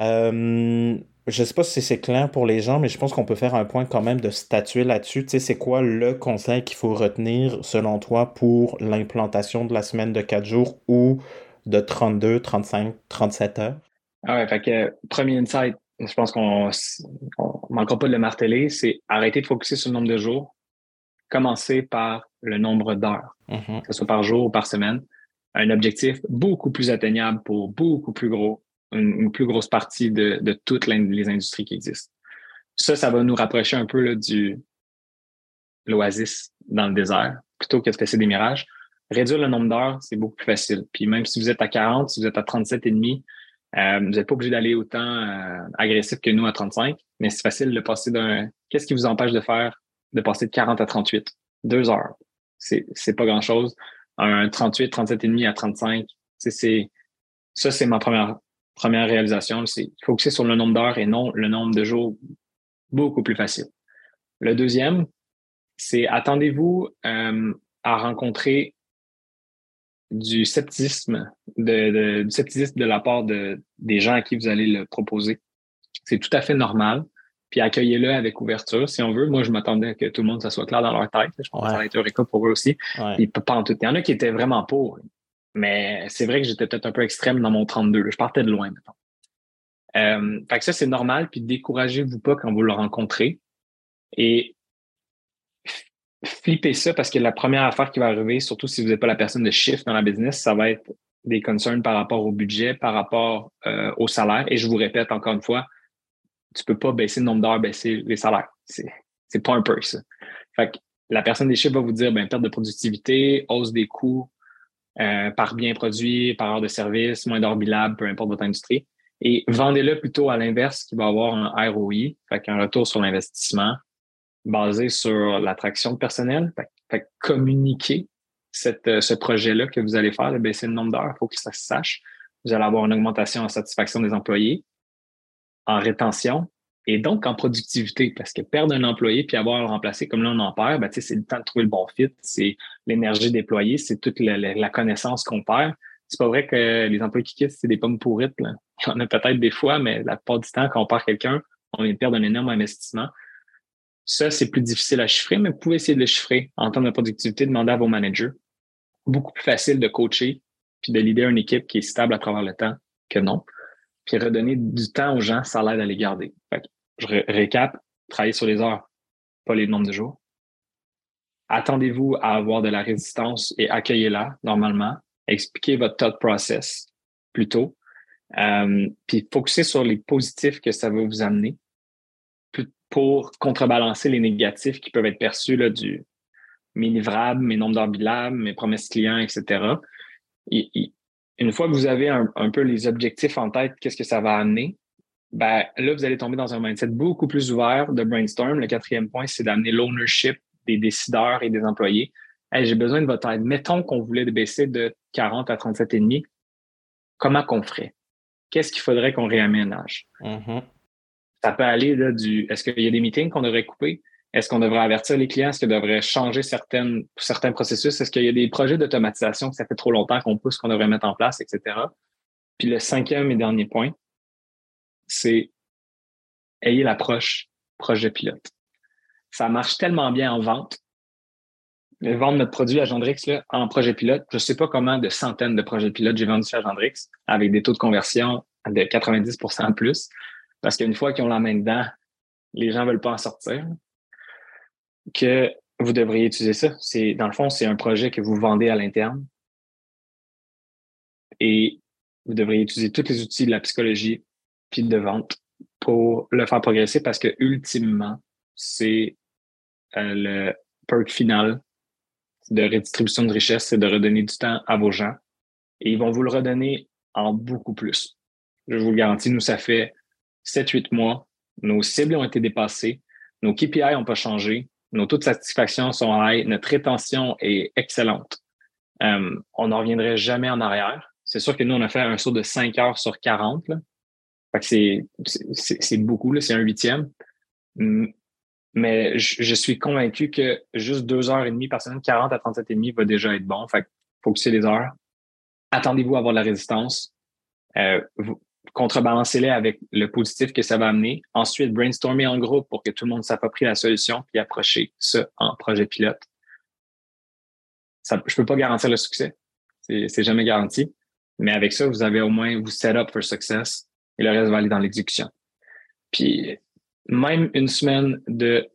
Euh, je ne sais pas si c'est clair pour les gens, mais je pense qu'on peut faire un point quand même de statuer là-dessus. Tu sais, c'est quoi le conseil qu'il faut retenir, selon toi, pour l'implantation de la semaine de 4 jours ou de 32, 35, 37 heures? Ah ouais, fait que premier insight, je pense qu'on ne manquera pas de le marteler, c'est arrêter de focuser sur le nombre de jours, commencer par le nombre d'heures, mm-hmm. que ce soit par jour ou par semaine. Un objectif beaucoup plus atteignable pour beaucoup plus gros, une, plus grosse partie de, de toutes les industries qui existent. Ça, ça va nous rapprocher un peu là, du l'oasis dans le désert, plutôt que de fesser des mirages. réduire le nombre d'heures, c'est beaucoup plus facile. Puis même si vous êtes à 40, si vous êtes à 37,5, euh, vous n'êtes pas obligé d'aller autant euh, agressif que nous à 35, mais c'est facile de passer d'un. Qu'est-ce qui vous empêche de faire, de passer de 40 à 38? Deux heures. C'est, c'est pas grand chose. Un 38, 37,5 à 35, c'est, ça, c'est ma première, première réalisation. C'est focuser sur le nombre d'heures et non le nombre de jours. Beaucoup plus facile. Le deuxième, c'est attendez-vous euh, à rencontrer du scepticisme, de, du scepticisme de la part de, des gens à qui vous allez le proposer. C'est tout à fait normal. Puis accueillez-le avec ouverture, si on veut. Moi, je m'attendais à que tout le monde, ça soit clair dans leur tête. Je pense que ça va être Eureka pour eux aussi. Il, pas en tout. Il y en a qui étaient vraiment pour. Mais c'est vrai que j'étais peut-être un peu extrême dans mon 32. Je partais de loin, maintenant. Euh, fait que ça, c'est normal. Puis découragez-vous pas quand vous le rencontrez. Et flipper ça parce que la première affaire qui va arriver, surtout si vous n'êtes pas la personne de chiffre dans la business, ça va être des concerns par rapport au budget, par rapport euh, au salaire. Et je vous répète encore une fois, tu peux pas baisser le nombre d'heures, baisser les salaires. C'est, c'est pas un peu ça. Fait que la personne des chiffres va vous dire ben, perte de productivité, hausse des coûts euh, par bien produit, par heure de service, moins d'heures bilables, peu importe votre industrie. Et vendez-le plutôt à l'inverse qui va avoir un ROI, fait qu'un retour sur l'investissement, basé sur l'attraction de personnel. Fait, communiquer cette, euh, ce projet-là que vous allez faire, de baisser le nombre d'heures, il faut que ça se sache. Vous allez avoir une augmentation en satisfaction des employés, en rétention et donc en productivité. Parce que perdre un employé puis avoir à le remplacer comme là on en perd, ben, c'est le temps de trouver le bon fit, c'est l'énergie déployée, c'est toute la, connaissance qu'on perd. C'est pas vrai que les employés qui quittent, c'est des pommes pourrites. Là. Il y en a peut-être des fois, mais la plupart du temps, quand on perd quelqu'un, on vient de perdre un énorme investissement. Ça, c'est plus difficile à chiffrer, mais vous pouvez essayer de le chiffrer en termes de productivité, demander à vos managers. Beaucoup plus facile de coacher puis de leader une équipe qui est stable à travers le temps que non. Puis redonner du temps aux gens, ça l'aide à les garder. je récap, travailler sur les heures, pas les nombres de jours. Attendez-vous à avoir de la résistance et accueillez-la normalement. Expliquez votre thought process plutôt. Euh, puis focuser sur les positifs que ça va vous amener pour contrebalancer les négatifs qui peuvent être perçus là, du mes livrables, mes nombres d'heures bilables, mes promesses clients, etc. une fois que vous avez un, peu les objectifs en tête, qu'est-ce que ça va amener? Ben, là, vous allez tomber dans un mindset beaucoup plus ouvert de brainstorm. Le quatrième point, c'est d'amener l'ownership des décideurs et des employés. j'ai besoin de votre aide. Mettons qu'on voulait baisser de 40 à 37,5. Comment qu'on ferait? Qu'est-ce qu'il faudrait qu'on réaménage? Mm-hmm. Ça peut aller là, du est-ce qu'il y a des meetings qu'on devrait couper? Est-ce qu'on devrait avertir les clients? Est-ce qu'on devrait changer certaines, certains processus? Est-ce qu'il y a des projets d'automatisation que ça fait trop longtemps qu'on pousse, qu'on devrait mettre en place, etc. Puis le cinquième et dernier point, c'est ayez l'approche projet pilote. Ça marche tellement bien en vente. Vendre notre produit à Gendrix là, en projet pilote, je ne sais pas comment de centaines de projets pilotes j'ai vendu à Gendrix avec des taux de conversion de 90% plus. Parce qu'une fois qu'ils ont la main dedans, les gens ne veulent pas en sortir. Que vous devriez utiliser ça. C'est, dans le fond, c'est un projet que vous vendez à l'interne. Et vous devriez utiliser tous les outils de la psychologie puis de vente pour le faire progresser parce que ultimement, c'est euh, le perk final de redistribution de richesse, c'est de redonner du temps à vos gens. Et ils vont vous le redonner en beaucoup plus. Je vous le garantis, nous, ça fait 7-8 mois, nos cibles ont été dépassées, nos KPI n'ont pas changé, nos taux de satisfaction sont high, notre rétention est excellente. Euh, on n'en reviendrait jamais en arrière. C'est sûr que nous, on a fait un saut de 5 heures sur 40. c'est, beaucoup, c'est un huitième. Mais je, suis convaincu que juste deux heures et demie par semaine, 40 à 37 et demi va déjà être bon. Fait que les heures. Attendez-vous à avoir de la résistance. Euh, contrebalancez-les avec le positif que ça va amener. Ensuite, brainstormer en groupe pour que tout le monde s'approprie la solution, puis approcher ça en projet pilote. Je peux pas garantir le succès. C'est jamais garanti. Mais avec ça, vous avez au moins vous set up for success et le reste va aller dans l'exécution. Puis, même une semaine de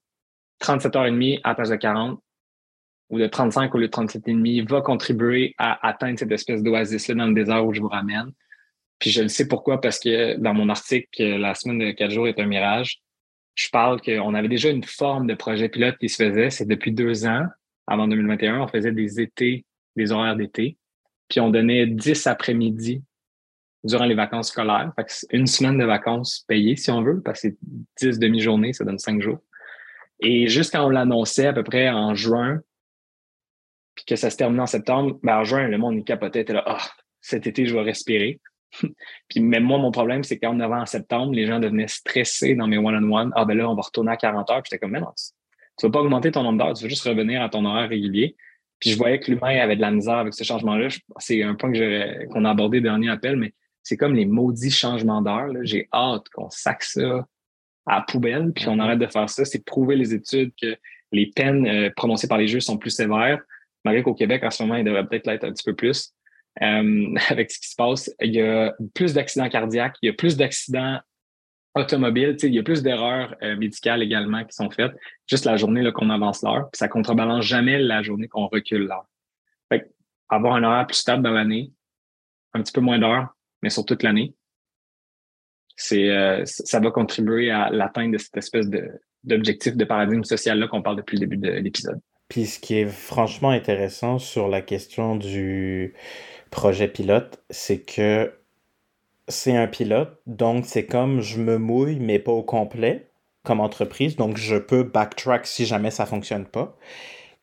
37 heures et demie à la place de 40 ou de 35 au lieu de 37 et demi va contribuer à atteindre cette espèce d'oasis-là dans le désert où je vous ramène. Puis je le sais pourquoi, parce que dans mon article, la semaine de quatre jours est un mirage, je parle qu'on avait déjà une forme de projet pilote qui se faisait. C'est depuis deux ans, avant 2021, on faisait des étés des horaires d'été. Puis on donnait 10 après-midi durant les vacances scolaires. une semaine de vacances payées, si on veut, parce que 10 demi-journées, ça donne 5 jours. Et juste quand on l'annonçait à peu près en juin, puis que ça se terminait en septembre, ben en juin, le monde y capotait, était là, ah, cet été, je vais respirer. Puis même moi, mon problème, c'est qu'en novembre, en septembre, les gens devenaient stressés dans mes one-on-one. Ah ben là, on va retourner à 40 heures. Puis j'étais comme, mais non, tu vas pas augmenter ton nombre d'heures, tu vas juste revenir à ton horaire régulier. Puis je voyais que l'humain avait de la misère avec ce changement-là. C'est un point qu'on a abordé dernier appel, mais c'est comme les maudits changements d'heure. J'ai hâte qu'on sac ça à la poubelle, puis qu'on mm-hmm. arrête de faire ça. C'est prouver les études que les peines euh, prononcées par les juges sont plus sévères, malgré qu'au Québec, en ce moment, il devrait peut-être l'être un petit peu plus. Euh, (laughs) avec ce qui se passe, il y a plus d'accidents cardiaques, il y a plus d'accidents automobiles, il y a plus d'erreurs euh, médicales également qui sont faites juste la journée qu'on avance l'heure, puis ça contrebalance jamais la journée qu'on recule l'heure. avoir un horaire plus stable dans l'année, un petit peu moins d'heures, mais sur toute l'année, c'est euh, ça va contribuer à l'atteinte de cette espèce d'objectif de paradigme social-là qu'on parle depuis le début de l'épisode. Puis ce qui est franchement intéressant sur la question du projet pilote, c'est que c'est un pilote, donc c'est comme je me mouille, mais pas au complet comme entreprise, donc je peux backtrack si jamais ça fonctionne pas.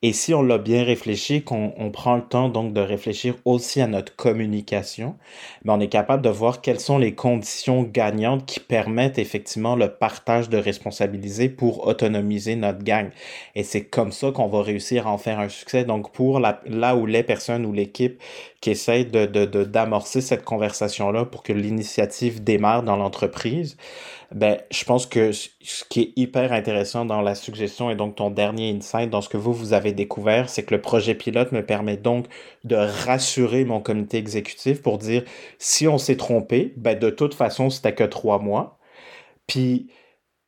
Et si on l'a bien réfléchi, qu'on on prend le temps donc de réfléchir aussi à notre communication, ben on est capable de voir quelles sont les conditions gagnantes qui permettent effectivement le partage de responsabilités pour autonomiser notre gang. Et c'est comme ça qu'on va réussir à en faire un succès. Donc pour la, là où les personnes ou l'équipe qui essayent de, de, d'amorcer cette conversation-là pour que l'initiative démarre dans l'entreprise, ben, je pense que ce qui est hyper intéressant dans la suggestion et donc ton dernier insight dans ce que vous, vous avez découvert, c'est que le projet pilote me permet donc de rassurer mon comité exécutif pour dire si on s'est trompé, ben, de toute façon, c'était que trois mois. Puis,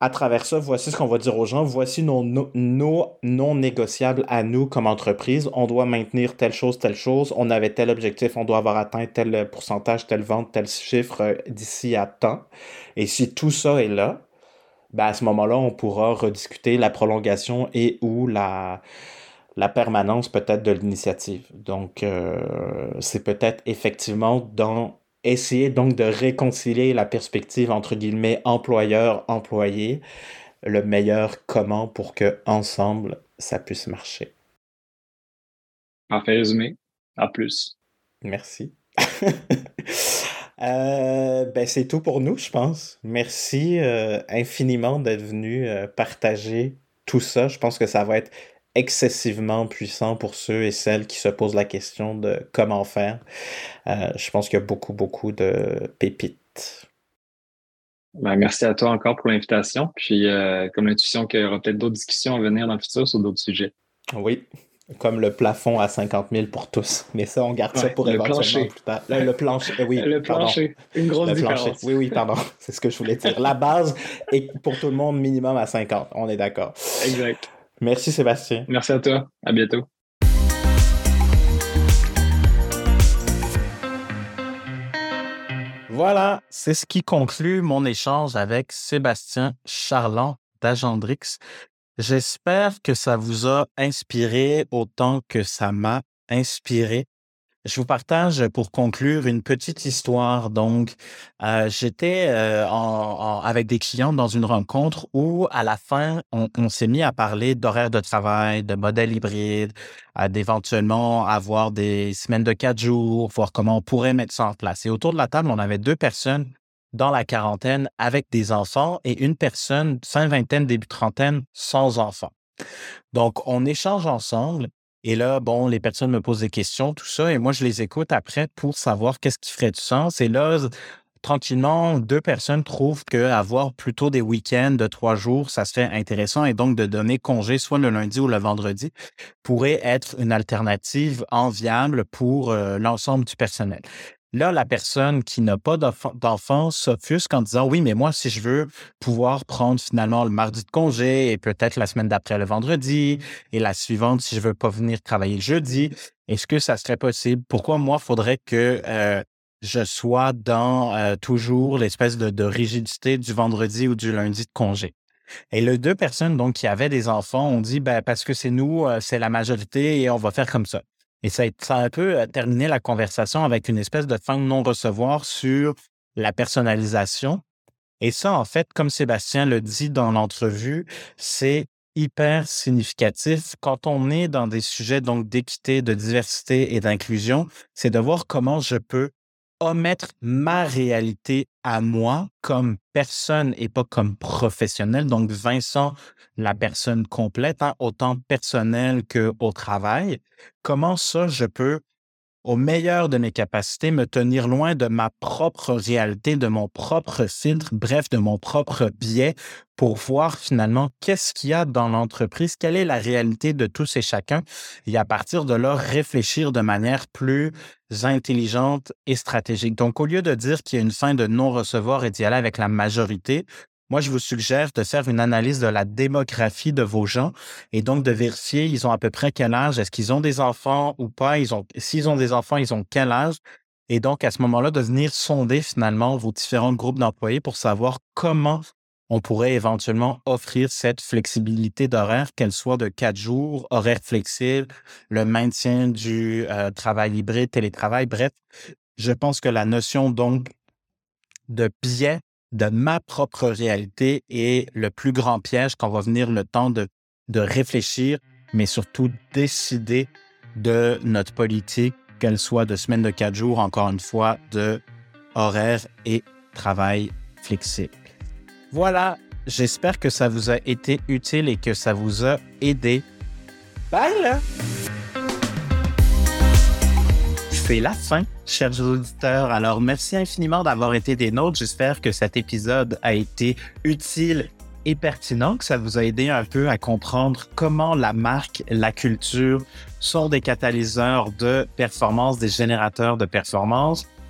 à travers ça, voici ce qu'on va dire aux gens, voici nos, nos, non négociables à nous comme entreprise. On doit maintenir telle chose, telle chose. On avait tel objectif, on doit avoir atteint tel pourcentage, telle vente, tel chiffre euh, d'ici à temps. Et si tout ça est là, ben à ce moment-là, on pourra rediscuter la prolongation et ou la, la permanence peut-être de l'initiative. Donc, euh, c'est peut-être effectivement dans essayer donc de réconcilier la perspective entre guillemets employeur-employé, le meilleur comment pour que ensemble ça puisse marcher. Parfait résumé. À plus. Merci. (laughs) Euh, ben c'est tout pour nous, je pense. Merci euh, infiniment d'être venu euh, partager tout ça. Je pense que ça va être excessivement puissant pour ceux et celles qui se posent la question de comment faire. Euh, je pense qu'il y a beaucoup, beaucoup de pépites. Ben, merci à toi encore pour l'invitation. Puis, euh, comme l'intuition qu'il y aura peut-être d'autres discussions à venir dans le futur sur d'autres sujets. Oui, comme le plafond à 50 000 pour tous. (laughs) Mais ça, on garde ça pour le plancher. plus tard. Le, plancher, oui. Le plancher, une grosse différence. Oui, oui, pardon. (laughs) C'est ce que je voulais dire. La base est pour tout le monde minimum à 50. On est d'accord. Exact. Merci Sébastien. Merci à toi. À bientôt. Voilà, c'est ce qui conclut mon échange avec Sébastien Charland d'Agendrix. J'espère que ça vous a inspiré autant que ça m'a inspiré. Je vous partage pour conclure une petite histoire. Donc, euh, j'étais euh, avec des clients dans une rencontre où, à la fin, on, s'est mis à parler d'horaires de travail, de modèles hybrides, d'éventuellement avoir des semaines de quatre jours, voir comment on pourrait mettre ça en place. Et autour de la table, on avait deux personnes dans la quarantaine avec des enfants et une personne, fin vingtaine, début trentaine, sans enfants. Donc, on échange ensemble et là, bon, les personnes me posent des questions, tout ça, et moi, je les écoute après pour savoir qu'est-ce qui ferait du sens. Et là, tranquillement, deux personnes trouvent qu'avoir plutôt des week-ends de trois jours, ça se fait intéressant et donc de donner congé soit le lundi ou le vendredi pourrait être une alternative enviable pour euh, l'ensemble du personnel. Là, la personne qui n'a pas d'enfant s'offusque en disant oui, mais moi, si je veux pouvoir prendre finalement le mardi de congé et peut-être la semaine d'après le vendredi et la suivante si je veux pas venir travailler le jeudi, est-ce que ça serait possible? Pourquoi moi, faudrait que euh, je sois dans euh, toujours l'espèce de, rigidité du vendredi ou du lundi de congé? Et les deux personnes donc qui avaient des enfants ont dit ben, parce que c'est nous, euh, c'est la majorité et on va faire comme ça. Et ça, a un peu euh, terminé la conversation avec une espèce de fin de non-recevoir sur la personnalisation. Et ça, en fait, comme Sébastien le dit dans l'entrevue, c'est hyper significatif quand on est dans des sujets donc d'équité, de diversité et d'inclusion, c'est de voir comment je peux omettre ma réalité à moi comme personne et pas comme professionnel. Donc, Vincent, la personne complète, hein, autant personnelle qu'au travail. Comment ça, je peux au meilleur de mes capacités, me tenir loin de ma propre réalité, de mon propre filtre, bref, de mon propre biais pour voir finalement qu'est-ce qu'il y a dans l'entreprise, quelle est la réalité de tous et chacun, et à partir de là, réfléchir de manière plus intelligente et stratégique. Donc, au lieu de dire qu'il y a une fin de non-recevoir et d'y aller avec la majorité, moi, je vous suggère de faire une analyse de la démographie de vos gens et donc de vérifier, ils ont à peu près quel âge, est-ce qu'ils ont des enfants ou pas, ils ont, s'ils ont des enfants, ils ont quel âge? Et donc, à ce moment-là, de venir sonder finalement vos différents groupes d'employés pour savoir comment on pourrait éventuellement offrir cette flexibilité d'horaire, qu'elle soit de quatre jours, horaire flexible, le maintien du euh, travail hybride, télétravail, bref. Je pense que la notion donc de biais de ma propre réalité et le plus grand piège quand va venir le temps de, de réfléchir, mais surtout décider de notre politique, qu'elle soit de semaine de quatre jours, encore une fois, de horaire et travail flexible. Voilà, j'espère que ça vous a été utile et que ça vous a aidé. Bye! C'est la fin, chers auditeurs. Alors, merci infiniment d'avoir été des nôtres. J'espère que cet épisode a été utile et pertinent, que ça vous a aidé un peu à comprendre comment la marque, la culture sont des catalyseurs de performance, des générateurs de performance.